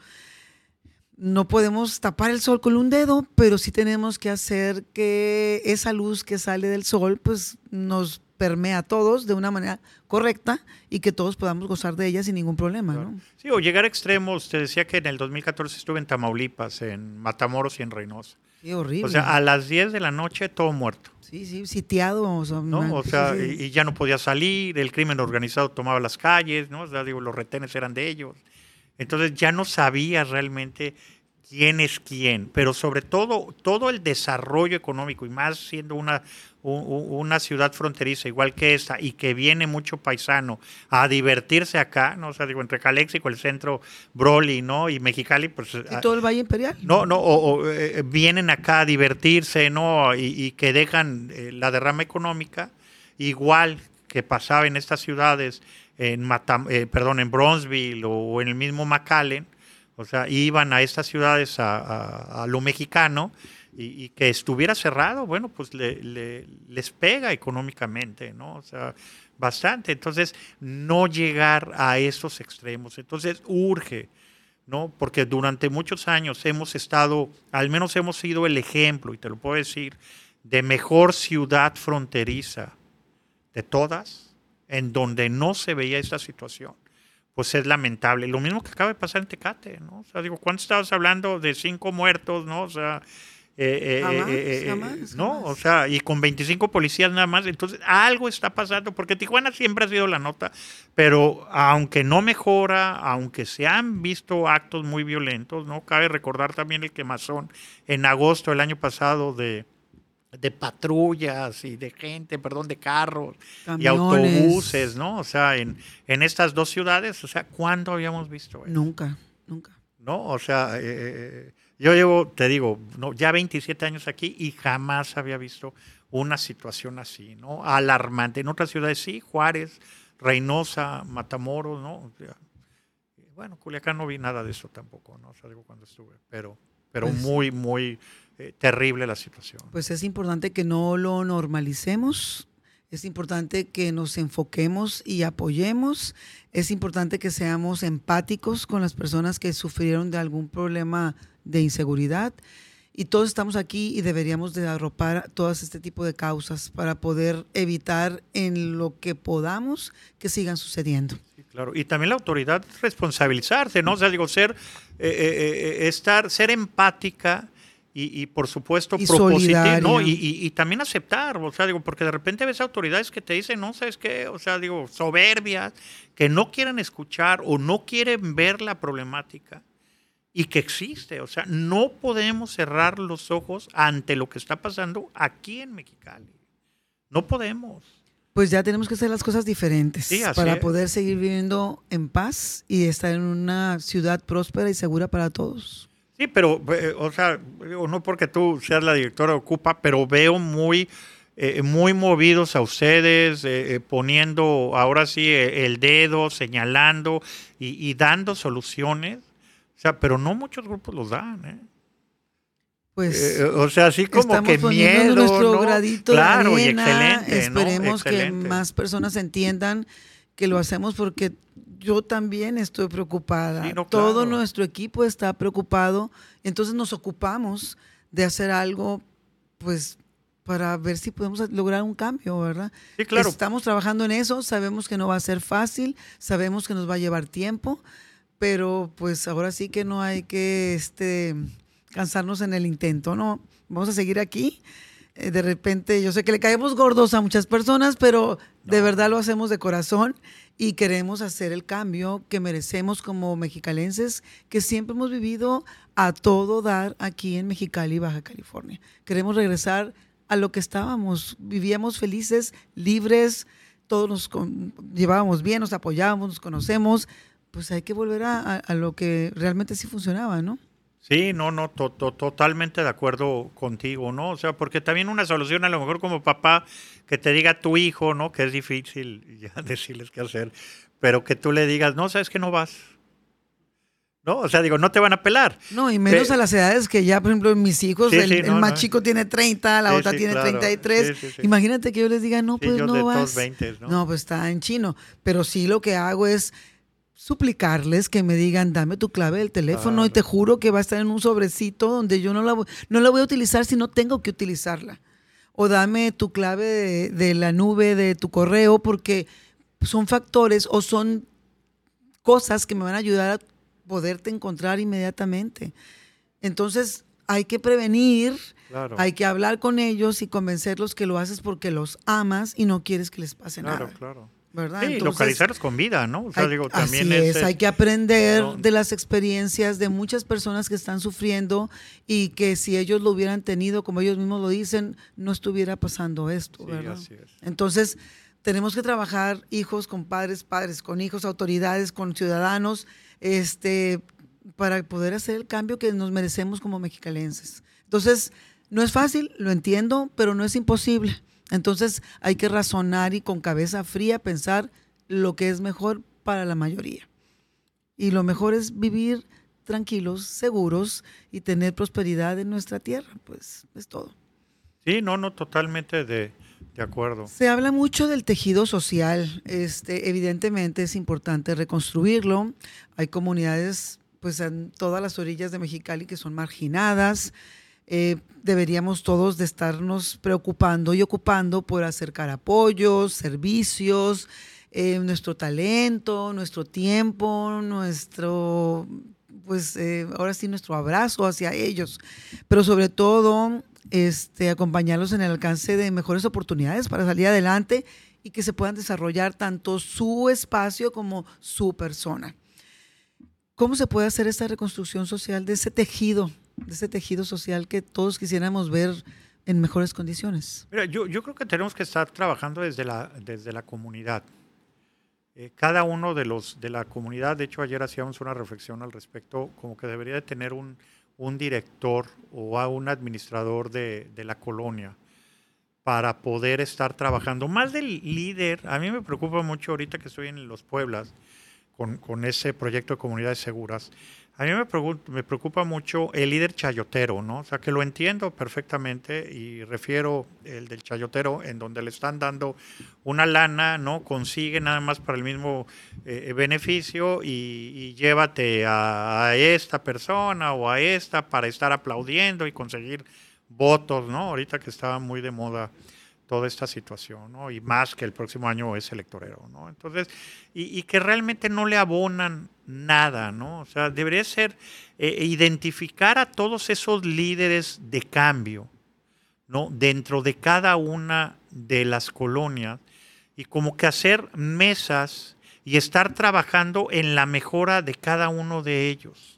No podemos tapar el sol con un dedo, pero sí tenemos que hacer que esa luz que sale del sol pues nos permea a todos de una manera correcta y que todos podamos gozar de ella sin ningún problema. ¿no? Sí, o llegar a extremos. Te decía que en el 2014 estuve en Tamaulipas, en Matamoros y en Reynosa. Qué horrible. O sea, a las 10 de la noche todo muerto. Sí, sí, sitiado. O sea, ¿no? o sea y, ya no podía salir, el crimen organizado tomaba las calles, ¿no? O sea, digo, los retenes eran de ellos. Entonces ya no sabía realmente quién es quién, pero sobre todo todo el desarrollo económico y más siendo una, una ciudad fronteriza igual que esta y que viene mucho paisano a divertirse acá, ¿no? O sea, digo, entre Caléxico, el centro Broly, ¿no? Y Mexicali, pues... ¿Y ah, todo el Valle Imperial? No, no, o, eh, vienen acá a divertirse, ¿no? Y, que dejan eh, la derrama económica, igual que pasaba en estas ciudades, en Matam eh, perdón, en Bronzeville o, en el mismo McAllen, o sea, iban a estas ciudades a, lo mexicano y, que estuviera cerrado, bueno, pues le, les pega económicamente, ¿no? O sea, bastante. Entonces, no llegar a esos extremos. Entonces, urge, ¿no? Porque durante muchos años hemos estado, al menos hemos sido el ejemplo, y te lo puedo decir, de mejor ciudad fronteriza de todas, en donde no se veía esta situación pues es lamentable. Lo mismo que acaba de pasar en Tecate, ¿no? O sea, digo, ¿cuánto estabas hablando de cinco muertos, no? O sea, eh, eh, eh, no, o sea, y con 25 policías nada más, entonces algo está pasando, porque Tijuana siempre ha sido la nota, pero aunque no mejora, aunque se han visto actos muy violentos, ¿no? Cabe recordar también el quemazón en agosto del año pasado de, de patrullas y de gente, perdón, de carros y autobuses, ¿no? O sea, en, en estas dos ciudades, o sea, ¿cuándo habíamos visto eso? Nunca, nunca. ¿No? O sea, eh, eh, yo llevo, te digo, no, ya 27 años aquí y jamás había visto una situación así, ¿no? Alarmante. En otras ciudades sí, Juárez, Reynosa, Matamoros, ¿no? bueno, Culiacán no vi nada de eso tampoco, ¿no? O sea, digo cuando estuve, pero, pero pues muy, muy eh, terrible la situación. Pues es importante que no lo normalicemos. Es importante que nos enfoquemos y apoyemos. Es importante que seamos empáticos con las personas que sufrieron de algún problema de inseguridad. Y todos estamos aquí y deberíamos de arropar todas este tipo de causas para poder evitar en lo que podamos que sigan sucediendo. Sí, claro. Y también la autoridad responsabilizarse, ¿no? O sea, digo, ser, eh, eh, eh, estar, ser empática y, por supuesto Y propositiva, ¿no? Y, y- y también aceptar, o sea, digo, porque de repente ves autoridades que te dicen, no, ¿sabes qué? O sea, digo, soberbias, que no quieren escuchar o no quieren ver la problemática y que existe. O sea, no podemos cerrar los ojos ante lo que está pasando aquí en Mexicali. No podemos. Pues ya tenemos que hacer las cosas diferentes Sí, para es. poder seguir viviendo en paz y estar en una ciudad próspera y segura para todos. Sí, pero, eh, o sea, no porque tú seas la directora de Ocupa, pero veo muy, eh, muy movidos a ustedes, eh, eh, poniendo ahora sí el dedo, señalando y, y dando soluciones. O sea, pero no muchos grupos los dan, ¿eh? Pues Eh, o sea, así como que miedo, nuestro ¿no? gradito claro, de y arena. excelente, ¿no? Esperemos que Excelente. más personas entiendan que lo hacemos porque yo también estoy preocupada. Sí, no, Todo claro. nuestro equipo está preocupado. Entonces nos ocupamos de hacer algo, pues, para ver si podemos lograr un cambio, ¿verdad? Sí, claro. Estamos trabajando en eso. Sabemos que no va a ser fácil. Sabemos que nos va a llevar tiempo. Pero, pues, ahora sí que no hay que, este, cansarnos en el intento, ¿no? Vamos a seguir aquí. Eh, de repente, yo sé que le caemos gordos a muchas personas, pero de No. verdad lo hacemos de corazón y queremos hacer el cambio que merecemos como mexicalenses, que siempre hemos vivido a todo dar aquí en Mexicali, Baja California. Queremos regresar a lo que estábamos, vivíamos felices, libres, todos nos llevábamos bien, nos apoyábamos, nos conocemos, pues hay que volver a, a- a lo que realmente sí funcionaba, ¿no? Sí, no, no, to- to- totalmente de acuerdo contigo, ¿no? O sea, porque también una solución a lo mejor como papá que te diga a tu hijo, ¿no? Que es difícil ya decirles qué hacer, pero que tú le digas, no, sabes que no vas. ¿No? O sea, digo, no te van a pelar. No, y menos a las edades que ya, por ejemplo, mis hijos, Sí, el, sí, el no, más no. chico tiene 30, la Sí, otra tiene claro. 33. Sí, sí, sí. Imagínate que yo les diga, no, pues no vas. todos 20, ¿no? No, pues está en chino. Pero sí lo que hago es suplicarles que me digan, dame tu clave del teléfono y Claro. te juro que va a estar en un sobrecito donde yo no la, voy- no la voy a utilizar si no tengo que utilizarla. O dame tu clave de, de la nube de tu correo porque son factores o son cosas que me van a ayudar a poderte encontrar inmediatamente. Entonces, hay que prevenir, Claro. hay que hablar con ellos y convencerlos que lo haces porque los amas y no quieres que les pase Claro, nada. claro. ¿Verdad? Sí, Entonces, localizarlos con vida, ¿no? O sea, hay- digo, también así es, es, hay que aprender ¿no? de las experiencias de muchas personas que están sufriendo y que si ellos lo hubieran tenido, como ellos mismos lo dicen, no estuviera pasando esto, Sí, ¿verdad? así es. Entonces, tenemos que trabajar hijos con padres, padres con hijos, autoridades con ciudadanos, este, para poder hacer el cambio que nos merecemos como mexicalenses. Entonces, no es fácil, lo entiendo, pero no es imposible. Entonces, hay que razonar y con cabeza fría pensar lo que es mejor para la mayoría. Y lo mejor es vivir tranquilos, seguros y tener prosperidad en nuestra tierra, pues es todo. Sí, no, no, totalmente de, de acuerdo. Se habla mucho del tejido social. Este, evidentemente es importante reconstruirlo. Hay comunidades, pues, en todas las orillas de Mexicali que son marginadas. Eh, deberíamos todos de estarnos preocupando y ocupando por acercar apoyos, servicios, eh, nuestro talento, nuestro tiempo, nuestro, pues, eh, ahora sí, nuestro abrazo hacia ellos. Pero sobre todo, este, acompañarlos en el alcance de mejores oportunidades para salir adelante y que se puedan desarrollar tanto su espacio como su persona. ¿Cómo se puede hacer esta reconstrucción social de ese tejido, de ese tejido social que todos quisiéramos ver en mejores condiciones? Mira, yo, yo creo que tenemos que estar trabajando desde la, desde la comunidad. Eh, cada uno de los de la comunidad, de hecho ayer hacíamos una reflexión al respecto, como que debería de tener un, un director o a un administrador de, de la colonia para poder estar trabajando. Más del líder, a mí me preocupa mucho ahorita que estoy en los Pueblas, con, ese proyecto de comunidades seguras. A mí me, preocupa mucho el líder chayotero, ¿no? O sea, que lo entiendo perfectamente y refiero el del chayotero en donde le están dando una lana, ¿no? Consigue nada más para el mismo eh, beneficio y, llévate a, esta persona o a esta para estar aplaudiendo y conseguir votos, ¿no? Ahorita que estaba muy de moda toda esta situación, ¿no? Y más que el próximo año es electorero, ¿no? Entonces, y, que realmente no le abonan nada, ¿no? O sea, debería ser eh, identificar a todos esos líderes de cambio, ¿no? Dentro de cada una de las colonias y como que hacer mesas y estar trabajando en la mejora de cada uno de ellos.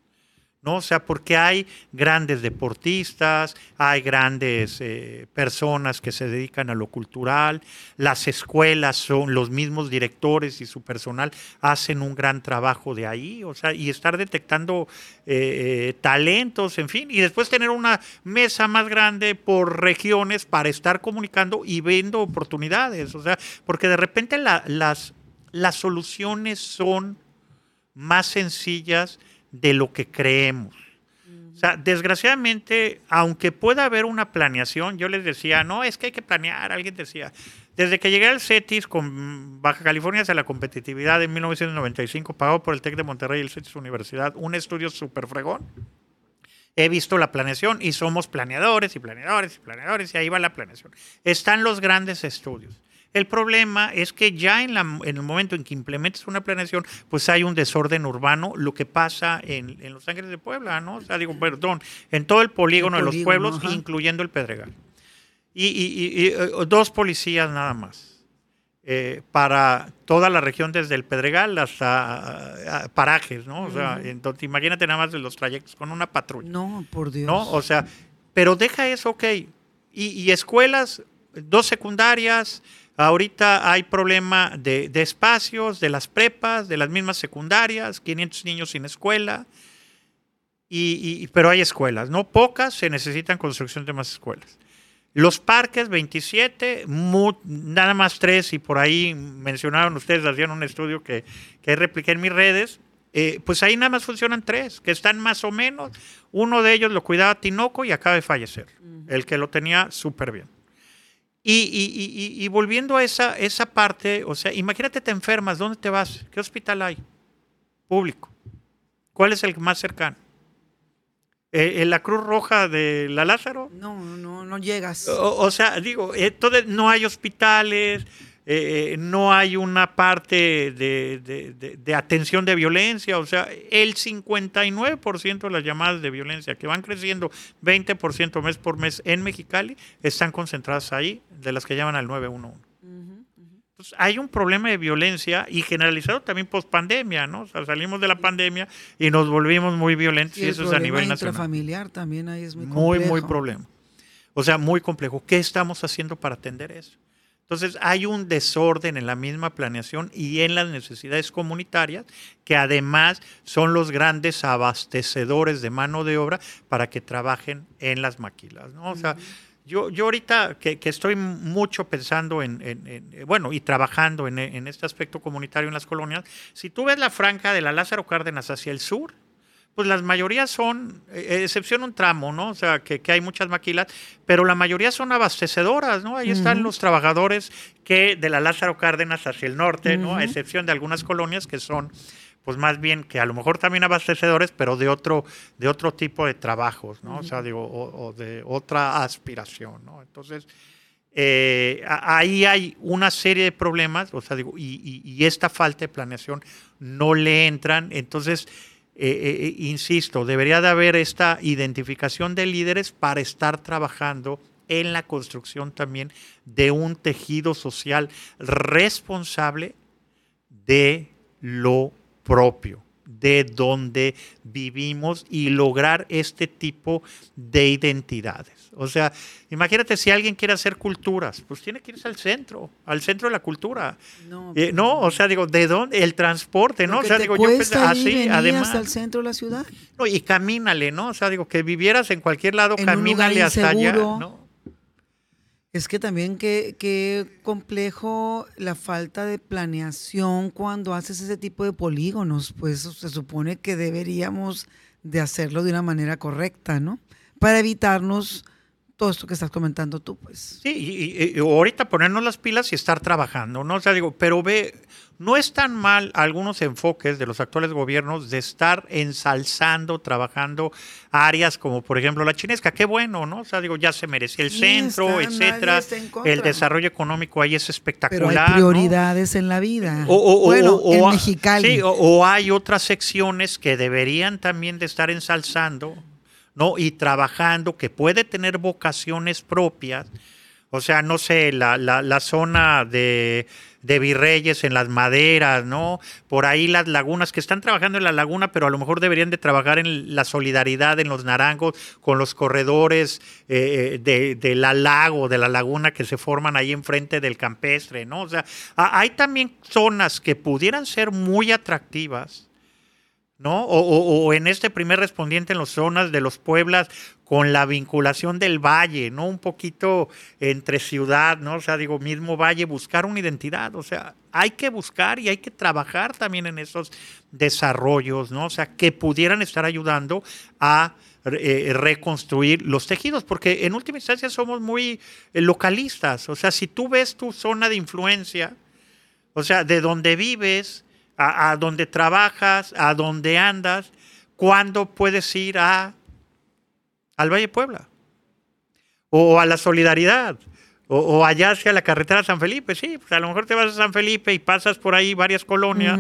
¿No? O sea, porque hay grandes deportistas, hay grandes eh, personas que se dedican a lo cultural, las escuelas son los mismos directores y su personal hacen un gran trabajo de ahí, o sea, y estar detectando eh, eh, talentos, en fin, y después tener una mesa más grande por regiones para estar comunicando y viendo oportunidades, o sea, porque de repente las, las soluciones son más sencillas de lo que creemos. O sea, desgraciadamente, aunque pueda haber una planeación, yo les decía, no, es que hay que planear, alguien decía, desde que llegué al CETIS con Baja California hacia la competitividad en 1995, pagado por el TEC de Monterrey y el CETIS Universidad, un estudio súper fregón. He visto la planeación y somos planeadores y planeadores y planeadores y ahí va la planeación. Están los grandes estudios. El problema es que ya en, el momento en que implementas una planeación, pues hay un desorden urbano, lo que pasa en, Los Ángeles de Puebla, ¿no? O sea, digo, perdón, en todo el polígono, de los pueblos, incluyendo el Pedregal. Y, eh, dos policías nada más. Eh, para toda la región desde el Pedregal hasta parajes, ¿no? O sea, entonces, imagínate nada más de los trayectos con una patrulla. No, por Dios. ¿No? O sea, pero deja eso, ok. y escuelas, dos secundarias, Ahorita hay problema de, espacios, de las prepas, de las mismas secundarias, 500 niños sin escuela, y, pero hay escuelas, ¿no? Pocas, se necesitan construcción de más escuelas. Los parques, 27, nada más tres, y por ahí mencionaron ustedes, hacían un estudio que, que repliqué en mis redes, eh, pues ahí nada más funcionan tres, que están más o menos. Uno de ellos lo cuidaba Tinoco y acaba de fallecer, el que lo tenía súper bien. Y, volviendo a esa, esa parte, o sea, imagínate te enfermas, ¿dónde te vas? ¿Qué hospital hay? Público. ¿Cuál es el más cercano? ¿En la Cruz Roja de la Lázaro? No, no, no llegas. O, sea, digo, no hay hospitales, eh, no hay una parte de, atención de violencia, o sea, el 59% de las llamadas de violencia que van creciendo 20% mes por mes en Mexicali están concentradas ahí, de las que llaman al 911. Entonces, hay un problema de violencia y generalizado también post pandemia, ¿no? O sea, salimos de la pandemia y nos volvimos muy violentos y, eso es a nivel nacional. familiar también ahí es muy Muy, muy problema. O sea, muy complejo. ¿Qué estamos haciendo para atender eso? Entonces hay un desorden en la misma planeación y en las necesidades comunitarias, que además son los grandes abastecedores de mano de obra para que trabajen en las maquilas. ¿no? O sea, yo, yo ahorita que, estoy mucho pensando en, bueno, y trabajando en, en este aspecto comunitario en las colonias, si tú ves la franja de la Lázaro Cárdenas hacia el sur, pues las mayorías son, eh, excepción un tramo, ¿no? O sea, que, hay muchas maquilas, pero la mayoría son abastecedoras, ¿no? Ahí están los trabajadores que de la Lázaro Cárdenas hacia el norte, ¿no? A excepción de algunas colonias que son, pues más bien que a lo mejor también abastecedores, pero de otro, de otro tipo de trabajos, ¿no? O sea, digo, o, de otra aspiración, ¿no? Entonces, eh, ahí hay una serie de problemas, o sea, digo, y, y esta falta de planeación no le entran, entonces eh, eh, eh, insisto, debería de haber esta identificación de líderes para estar trabajando en la construcción también de un tejido social responsable de lo propio de donde vivimos y lograr este tipo de identidades. O sea, imagínate si alguien quiere hacer culturas, pues tiene que irse al centro, al centro de la cultura. No, eh, no o sea, digo, ¿de dónde? El transporte, ¿no? O sea, digo, yo pensé, así, además. al centro de la ciudad? No, y camínale, ¿no? O sea, digo, que vivieras en cualquier lado, camínale hasta allá, ¿no? Es que también qué, qué complejo la falta de planeación cuando haces ese tipo de polígonos, pues se supone que deberíamos de hacerlo de una manera correcta, ¿no? Para evitarnos todo esto que estás comentando tú, pues. Sí, y, y, ahorita ponernos las pilas y estar trabajando, ¿no? O sea, digo, pero ve, no es tan mal algunos enfoques de los actuales gobiernos de estar ensalzando, trabajando áreas como por ejemplo la chinesca. Qué bueno, ¿no? O sea, digo, ya se merecía el centro, etcétera. El desarrollo económico ahí es espectacular. Pero hay prioridades en la vida. O, bueno, o, en Mexicali. Sí, o hay otras secciones que deberían también de estar ensalzando, ¿no? Y trabajando, que puede tener vocaciones propias. O sea, no sé, la, la, la zona de de virreyes en las maderas, ¿no? Por ahí las lagunas que están trabajando en la laguna, pero a lo mejor deberían de trabajar en la solidaridad en los narangos con los corredores eh, de, de, la lago, de la laguna que se forman ahí enfrente del campestre, ¿no? O sea, hay también zonas que pudieran ser muy atractivas ¿no? O, en este primer respondiente en las zonas de los Pueblas con la vinculación del valle, ¿no? Un poquito entre ciudad, ¿no? O sea, digo, mismo valle, buscar una identidad, o sea, hay que buscar y hay que trabajar también en esos desarrollos, ¿no? O sea, que pudieran estar ayudando a eh, reconstruir los tejidos, porque en última instancia somos muy eh, localistas, o sea, si tú ves tu zona de influencia, o sea, de donde vives, a, donde trabajas, a donde andas, ¿cuándo puedes ir a, al Valle Puebla? O a la Solidaridad, o, allá hacia la carretera San Felipe, sí, pues a lo mejor te vas a San Felipe y pasas por ahí varias colonias,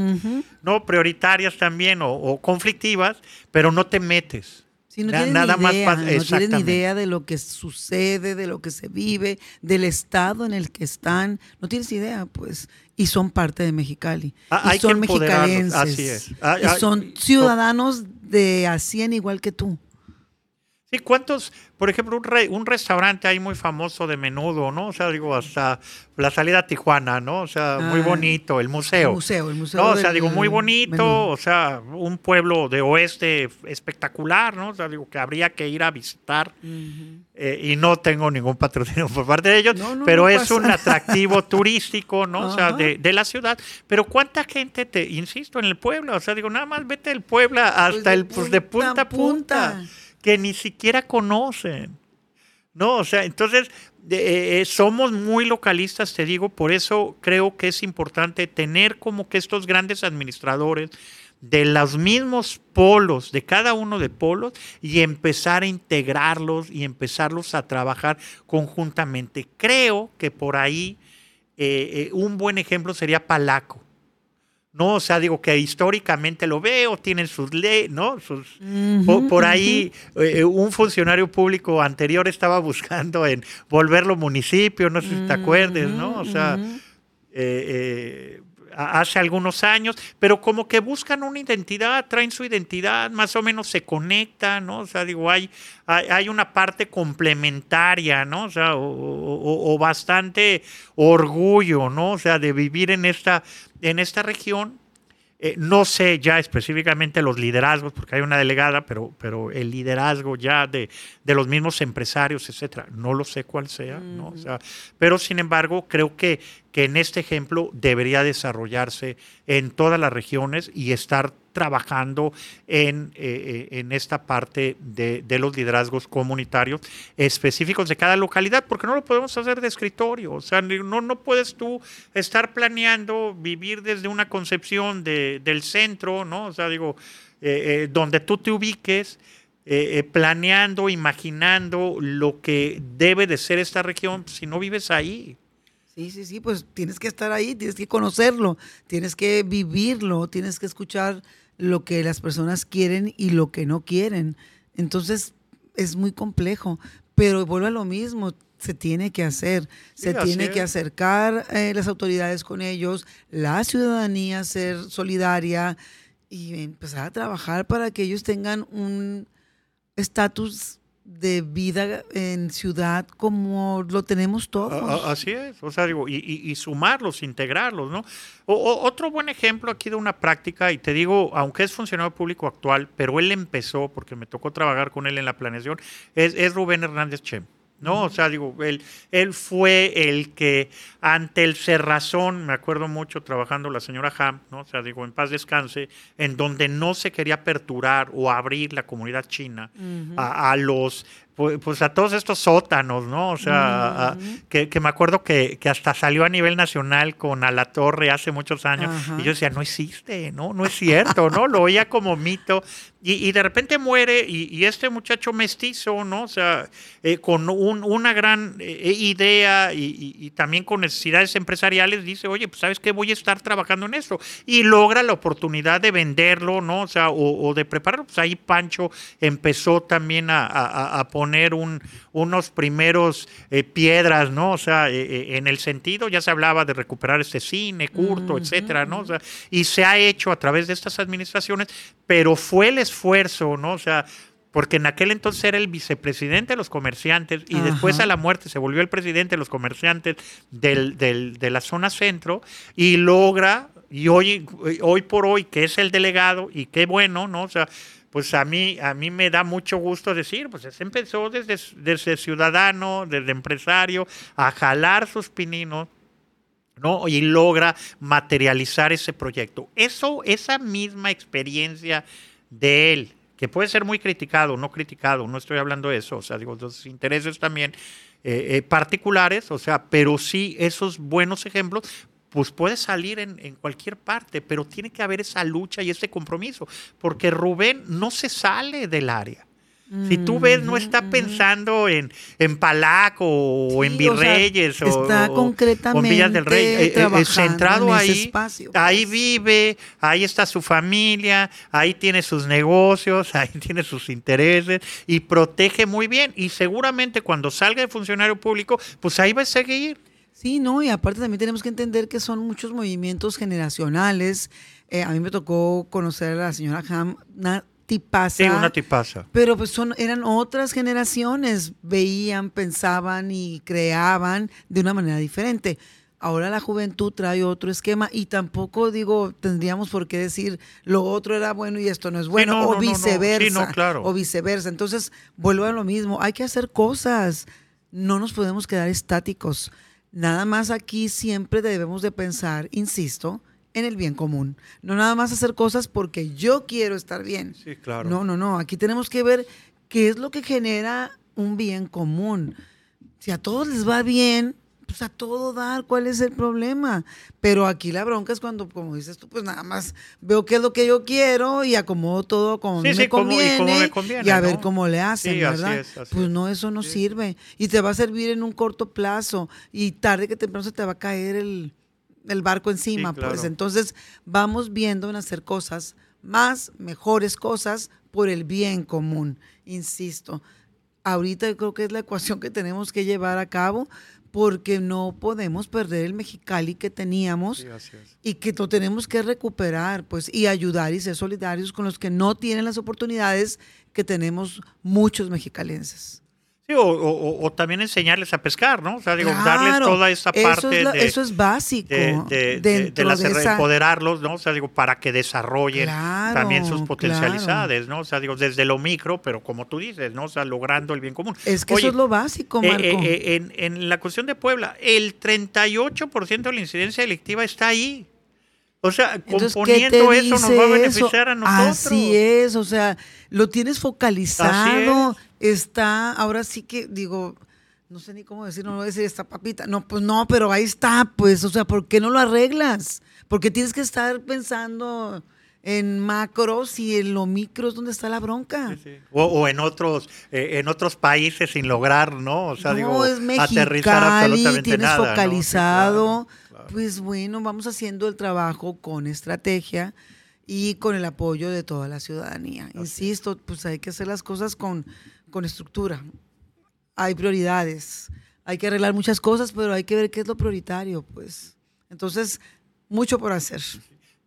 ¿no? Prioritarias también o, conflictivas, pero no te metes. No nada más no tienen idea de lo que sucede, de lo que se vive, del estado en el que están. No tienes idea, pues. Y son parte de Mexicali. Ah, y son mexicalenses. Así es. Ah, y son ciudadanos de Asien igual que tú. Sí, ¿cuántos? Por ejemplo, un, un restaurante ahí muy famoso de menudo, ¿no? O sea, digo, hasta la salida a Tijuana, ¿no? O sea, muy ah, bonito, el museo. El museo, el museo. No, o sea, digo, muy bonito, o sea, un pueblo de oeste espectacular, ¿no? O sea, digo, que habría que ir a visitar. Eh, y no tengo ningún patrocinio por parte de ellos, pero es un atractivo turístico, ¿no? O sea, de, de, la ciudad. Pero ¿cuánta gente te, insisto, en el pueblo? O sea, digo, nada más vete del pueblo hasta pues el, pues de punta a punta que ni siquiera conocen. No, o sea, entonces eh, eh, somos muy localistas, te digo, por eso creo que es importante tener como que estos grandes administradores de los mismos polos, de cada uno de polos, y empezar a integrarlos y empezarlos a trabajar conjuntamente. Creo que por ahí eh, un buen ejemplo sería Palaco. ¿No? O sea, digo que históricamente lo veo, tienen sus leyes, ¿no? Sus, por, ahí eh, un funcionario público anterior estaba buscando en volverlo municipio, no sé si te acuerdes, ¿no? O sea, eh, eh, hace algunos años, pero como que buscan una identidad, traen su identidad, más o menos se conectan, ¿no? O sea, digo, hay, hay, una parte complementaria, ¿no? O sea, o, bastante orgullo, ¿no? O sea, de vivir en esta, en esta región eh, no sé ya específicamente los liderazgos, porque hay una delegada, pero, pero el liderazgo ya de, de los mismos empresarios, etcétera, no lo sé cuál sea, ¿no? O sea, pero sin embargo, creo que, que en este ejemplo debería desarrollarse en todas las regiones y estar trabajando en, eh, eh, en esta parte de, de, los liderazgos comunitarios específicos de cada localidad, porque no lo podemos hacer de escritorio, o sea, no, no puedes tú estar planeando vivir desde una concepción de, del centro, ¿no? O sea, digo, eh, donde tú te ubiques, planeando, imaginando lo que debe de ser esta región, si no vives ahí. Sí, sí, sí, pues tienes que estar ahí, tienes que conocerlo, tienes que vivirlo, tienes que escuchar lo que las personas quieren y lo que no quieren. Entonces es muy complejo, pero vuelve a lo mismo, se tiene que hacer, se tiene que acercar eh, las autoridades con ellos, la ciudadanía ser solidaria y empezar a trabajar para que ellos tengan un estatus de vida en ciudad como lo tenemos todos. Así es, o sea, digo, y, sumarlos, integrarlos, ¿no? otro buen ejemplo aquí de una práctica, y te digo, aunque es funcionario público actual, pero él empezó, porque me tocó trabajar con él en la planeación, es, Rubén Hernández Chem. ¿No? O sea, digo, él, él fue el que ante el cerrazón, me acuerdo mucho trabajando la señora Ham, ¿no? O sea, digo, en paz descanse, en donde no se quería aperturar o abrir la comunidad china a, los pues, pues, a todos estos sótanos, ¿no? O sea, que, me acuerdo que, hasta salió a nivel nacional con A la Torre hace muchos años y yo decía, no existe, ¿no? No es cierto, ¿no? Lo oía como mito y, de repente muere y, este muchacho mestizo, ¿no? O sea, eh, con una gran eh, idea y, también con necesidades empresariales, dice, oye, pues sabes qué, voy a estar trabajando en esto. Y logra la oportunidad de venderlo, ¿no? O sea, o, de prepararlo. Pues ahí Pancho empezó también a, poner un, unos primeros eh, piedras, ¿no? O sea, en el sentido, ya se hablaba de recuperar este cine, curto, etcétera, ¿no? O sea, y se ha hecho a través de estas administraciones, pero fue el esfuerzo, ¿no? O sea, porque en aquel entonces era el vicepresidente de los comerciantes y después a la muerte se volvió el presidente de los comerciantes del, de la zona centro y logra, y hoy, hoy por hoy, que es el delegado, y qué bueno, ¿no? O sea, pues a mí, a mí me da mucho gusto decir, pues se empezó desde, desde ciudadano, desde empresario, a jalar sus pininos, ¿no? Y logra materializar ese proyecto. Eso, esa misma experiencia de él, que puede ser muy criticado, no criticado, no estoy hablando de eso, o sea, digo, los intereses también eh, eh, particulares, o sea, pero sí esos buenos ejemplos, pues puede salir en, en, cualquier parte, pero tiene que haber esa lucha y ese compromiso, porque Rubén no se sale del área. Si tú ves, no está pensando en, en Palaco o en Virreyes o, está concretamente en Villas del Rey. Eh, eh, centrado ahí, ahí pues. vive, ahí está su familia, ahí tiene sus negocios, ahí tiene sus intereses y protege muy bien. Y seguramente cuando salga de funcionario público, pues ahí va a seguir. Sí, no, y aparte también tenemos que entender que son muchos movimientos generacionales. Eh, a mí me tocó conocer a la señora Ham, tipaza. Sí, una tipaza. Pero pues son, eran otras generaciones, veían, pensaban y creaban de una manera diferente. Ahora la juventud trae otro esquema y tampoco digo, tendríamos por qué decir lo otro era bueno y esto no es bueno, o viceversa. claro. O viceversa. Entonces, vuelvo a lo mismo, hay que hacer cosas, no nos podemos quedar estáticos. Nada más aquí siempre debemos de pensar, insisto, en el bien común. No nada más hacer cosas porque yo quiero estar bien. Sí, claro. No, no, no. Aquí tenemos que ver qué es lo que genera un bien común. Si a todos les va bien, pues a todo dar, ¿cuál es el problema? Pero aquí la bronca es cuando, como dices tú, pues nada más veo qué es lo que yo quiero y acomodo todo como, me, conviene, y, a ver cómo le hacen, ¿verdad? pues no, eso no sirve. Y te va a servir en un corto plazo y tarde que temprano se te va a caer el, el barco encima, pues. entonces vamos viendo en hacer cosas más, mejores cosas por el bien común, insisto. Ahorita yo creo que es la ecuación que tenemos que llevar a cabo porque no podemos perder el Mexicali que teníamos y que lo tenemos que recuperar, pues, y ayudar y ser solidarios con los que no tienen las oportunidades que tenemos muchos mexicalenses o, también enseñarles a pescar, ¿no? O sea, digo, darles toda esa parte. Eso es, eso es básico. De, de, empoderarlos, ¿no? O sea, digo, para que desarrollen también sus potencialidades, ¿no? O sea, digo, desde lo micro, pero como tú dices, ¿no? O sea, logrando el bien común. Es que eso es lo básico, eh, Marco. Eh, eh, en, en la cuestión de Puebla, el 38% de la incidencia delictiva está ahí. O sea, componiendo eso nos va a beneficiar a nosotros. Así es, o sea, lo tienes focalizado, está, ahora sí que digo, no sé ni cómo decir, no voy a decir esta papita. No, pues no, pero ahí está, pues, o sea, ¿por qué no lo arreglas? Porque tienes que estar pensando en macros y en lo micro es donde está la bronca. O, en otros eh, en otros países sin lograr, ¿no? O sea, no, digo, es aterrizar absolutamente tienes focalizado pues bueno, vamos haciendo el trabajo con estrategia y con el apoyo de toda la ciudadanía. Insisto, pues hay que hacer las cosas con, con estructura. Hay prioridades. Hay que arreglar muchas cosas, pero hay que ver qué es lo prioritario, pues. Entonces, mucho por hacer.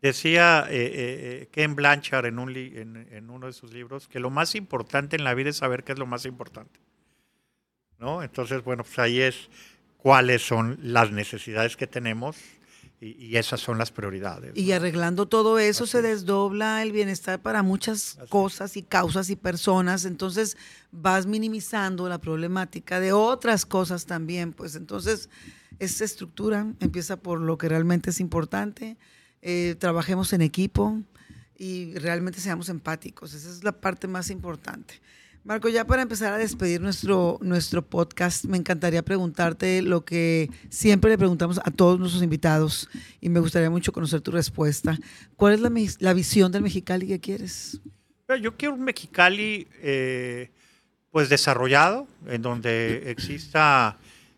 Decía eh, eh, eh, Ken Blanchard en, un en, en, uno de sus libros que lo más importante en la vida es saber qué es lo más importante. ¿No? Entonces, bueno, pues ahí es cuáles son las necesidades que tenemos y, esas son las prioridades. Y arreglando todo eso se desdobla el bienestar para muchas cosas y causas y personas, entonces vas minimizando la problemática de otras cosas también, pues entonces esta estructura empieza por lo que realmente es importante, eh, trabajemos en equipo y realmente seamos empáticos, esa es la parte más importante. Marco, ya para empezar a despedir nuestro, nuestro podcast, me encantaría preguntarte lo que siempre le preguntamos a todos nuestros invitados y me gustaría mucho conocer tu respuesta. ¿Cuál es la, visión del Mexicali que quieres? Yo quiero un Mexicali eh, pues desarrollado, en donde exista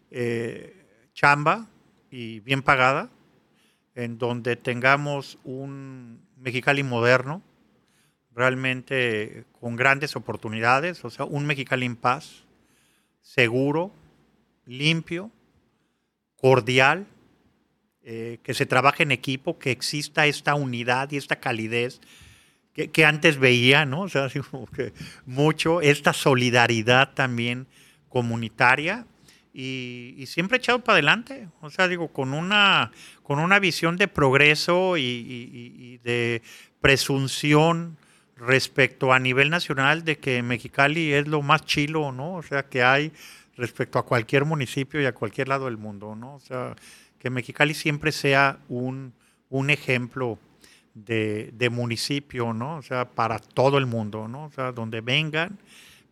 eh, chamba y bien pagada, en donde tengamos un Mexicali moderno, realmente con grandes oportunidades, o sea, un Mexicali en paz, seguro, limpio, cordial, eh, que se trabaje en equipo, que exista esta unidad y esta calidez que, antes veía, ¿no? O sea, que mucho, esta solidaridad también comunitaria y, siempre echado para adelante, o sea, digo, con una, con una visión de progreso y de presunción respecto a nivel nacional de que Mexicali es lo más chilo, ¿no? O sea, que hay respecto a cualquier municipio y a cualquier lado del mundo, ¿no? O sea, que Mexicali siempre sea un, un ejemplo de, de, municipio, ¿no? O sea, para todo el mundo, ¿no? O sea, donde vengan,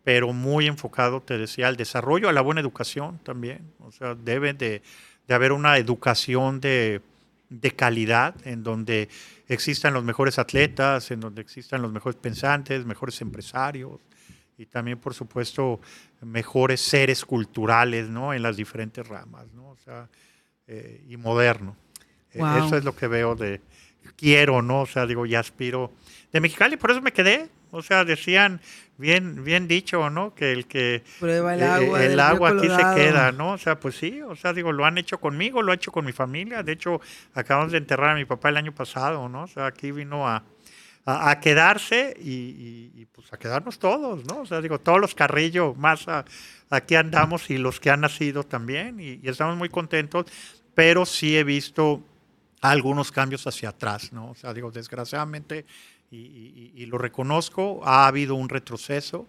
pero muy enfocado, te decía, al desarrollo, a la buena educación también. O sea, debe de, de haber una educación de, de calidad en donde existan los mejores atletas, en donde existan los mejores pensantes, mejores empresarios y también, por supuesto, mejores seres culturales, ¿no? En las diferentes ramas, ¿no? O sea, eh, y moderno. Eh, eso es lo que veo de, quiero, ¿no? O sea, digo, ya aspiro de Mexicali, por eso me quedé. O sea, decían, bien, bien dicho, ¿no? Que el que prueba el eh, agua, el agua aquí se queda, ¿no? O sea, pues sí, o sea, digo, lo han hecho conmigo, lo han hecho con mi familia. De hecho, acabamos de enterrar a mi papá el año pasado, ¿no? O sea, aquí vino a, a, quedarse y, pues a quedarnos todos, ¿no? O sea, digo, todos los carrillos más aquí andamos y los que han nacido también y, y estamos muy contentos, pero sí he visto algunos cambios hacia atrás, ¿no? O sea, digo, desgraciadamente y, lo reconozco, ha habido un retroceso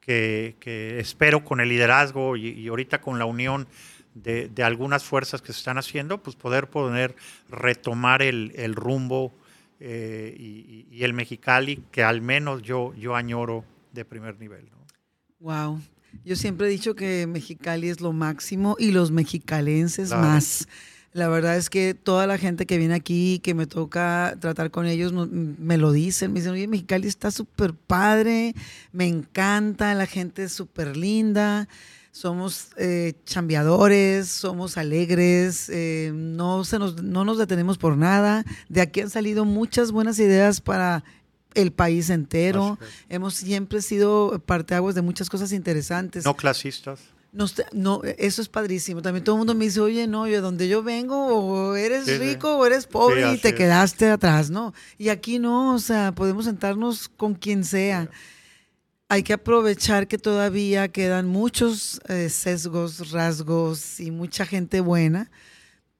que, espero con el liderazgo y, ahorita con la unión de, algunas fuerzas que se están haciendo, pues poder poder retomar el, rumbo eh, y, el Mexicali que al menos yo, yo añoro de primer nivel. Wow. Yo siempre he dicho que Mexicali es lo máximo y los mexicalenses más. La verdad es que toda la gente que viene aquí, que me toca tratar con ellos, me lo dicen. Me dicen, oye, Mexicali está súper padre, me encanta, la gente es súper linda, somos eh, chambeadores, somos alegres, eh, no, se nos, no nos detenemos por nada. De aquí han salido muchas buenas ideas para el país entero. Hemos siempre sido parteaguas de muchas cosas interesantes. No clasistas. No, eso es padrísimo. También todo el mundo me dice, oye, no, yo donde yo vengo, o eres rico o eres pobre y te quedaste atrás, ¿no? Y aquí no, o sea, podemos sentarnos con quien sea. Hay que aprovechar que todavía quedan muchos eh, sesgos, rasgos y mucha gente buena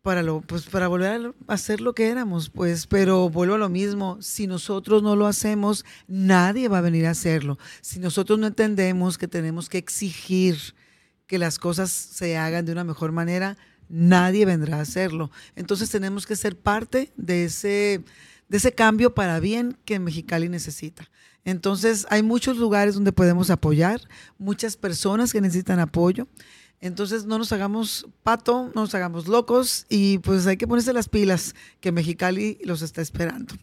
para lo, pues para volver a hacer lo que éramos, pues, pero vuelvo a lo mismo, si nosotros no lo hacemos, nadie va a venir a hacerlo. Si nosotros no entendemos que tenemos que exigir que las cosas se hagan de una mejor manera, nadie vendrá a hacerlo. Entonces tenemos que ser parte de ese, de ese cambio para bien que Mexicali necesita. Entonces hay muchos lugares donde podemos apoyar, muchas personas que necesitan apoyo. Entonces no nos hagamos pato, no nos hagamos locos y pues hay que ponerse las pilas que Mexicali los está esperando.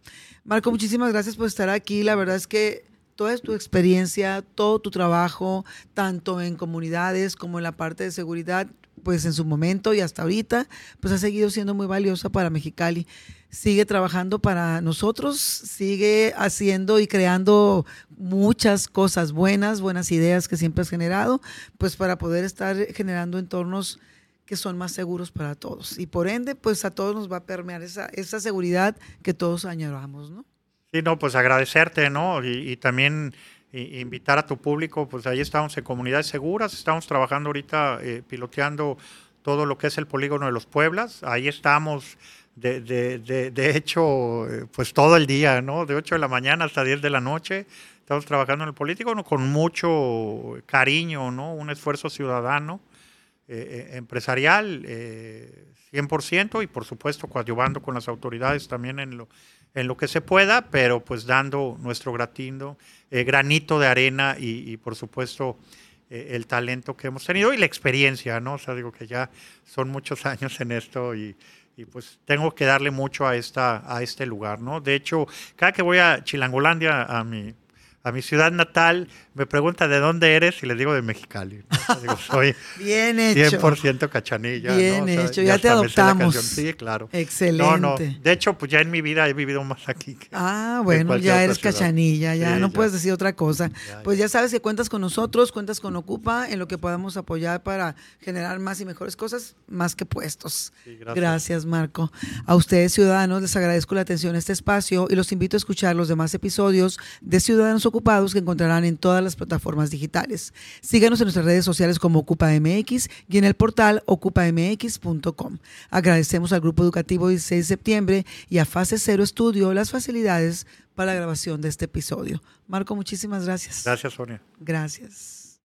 Marco, muchísimas gracias por estar aquí. La verdad es que toda tu experiencia, todo tu trabajo, tanto en comunidades como en la parte de seguridad, pues en su momento y hasta ahorita, pues ha seguido siendo muy valiosa para Mexicali. Sigue trabajando para nosotros, sigue haciendo y creando muchas cosas buenas, buenas ideas que siempre has generado, pues para poder estar generando entornos que son más seguros para todos. Y por ende, pues a todos nos va a permear esa, seguridad que todos añoramos, ¿no? Sí, no, pues agradecerte, ¿no? Y, también invitar a tu público, pues ahí estamos en comunidades seguras, estamos trabajando ahorita, eh, piloteando todo lo que es el polígono de los Pueblas. Ahí estamos, de, de, de, hecho, eh, pues todo el día, ¿no? De 8 de la mañana hasta 10 de la noche. Estamos trabajando en el polígono con mucho cariño, ¿no? Un esfuerzo ciudadano, eh empresarial, eh, 100% y por supuesto coadyuvando con las autoridades también en lo, en lo que se pueda, pero pues dando nuestro gratindo, eh, granito de arena y, por supuesto eh, el talento que hemos tenido y la experiencia, ¿no? O sea, digo que ya son muchos años en esto y, y pues tengo que darle mucho a, esta, a este lugar, ¿no? De hecho, cada que voy a Chilangolandia, a mi a mi ciudad natal, me pregunta de dónde eres y les digo de Mexicali. ¿no? Digo, soy Bien hecho. 100% cachanilla. Bien ¿no? O sea, hecho, ya te adoptamos. Sí, claro. Excelente. No, no. De hecho, pues ya en mi vida he vivido más aquí. que- Ah, en bueno, ya eres ciudad. cachanilla, ya Sí, no ya. puedes decir otra cosa. Ya, Pues ya. sabes que cuentas con nosotros, cuentas con Ocupa, en lo que podamos apoyar para generar más y mejores cosas, más que puestos. Sí, gracias. Gracias, Marco. A ustedes, ciudadanos, les agradezco la atención a este espacio y los invito a escuchar los demás episodios de Ciudadanos Ocupados que encontrarán en todas las plataformas digitales. Síganos en nuestras redes sociales como Ocupa MX y en el portal ocupamx.com. Agradecemos al Grupo Educativo 16 de septiembre y a Fase Cero Estudio las facilidades para la grabación de este episodio. Marco, muchísimas gracias. Gracias, Sonia. Gracias.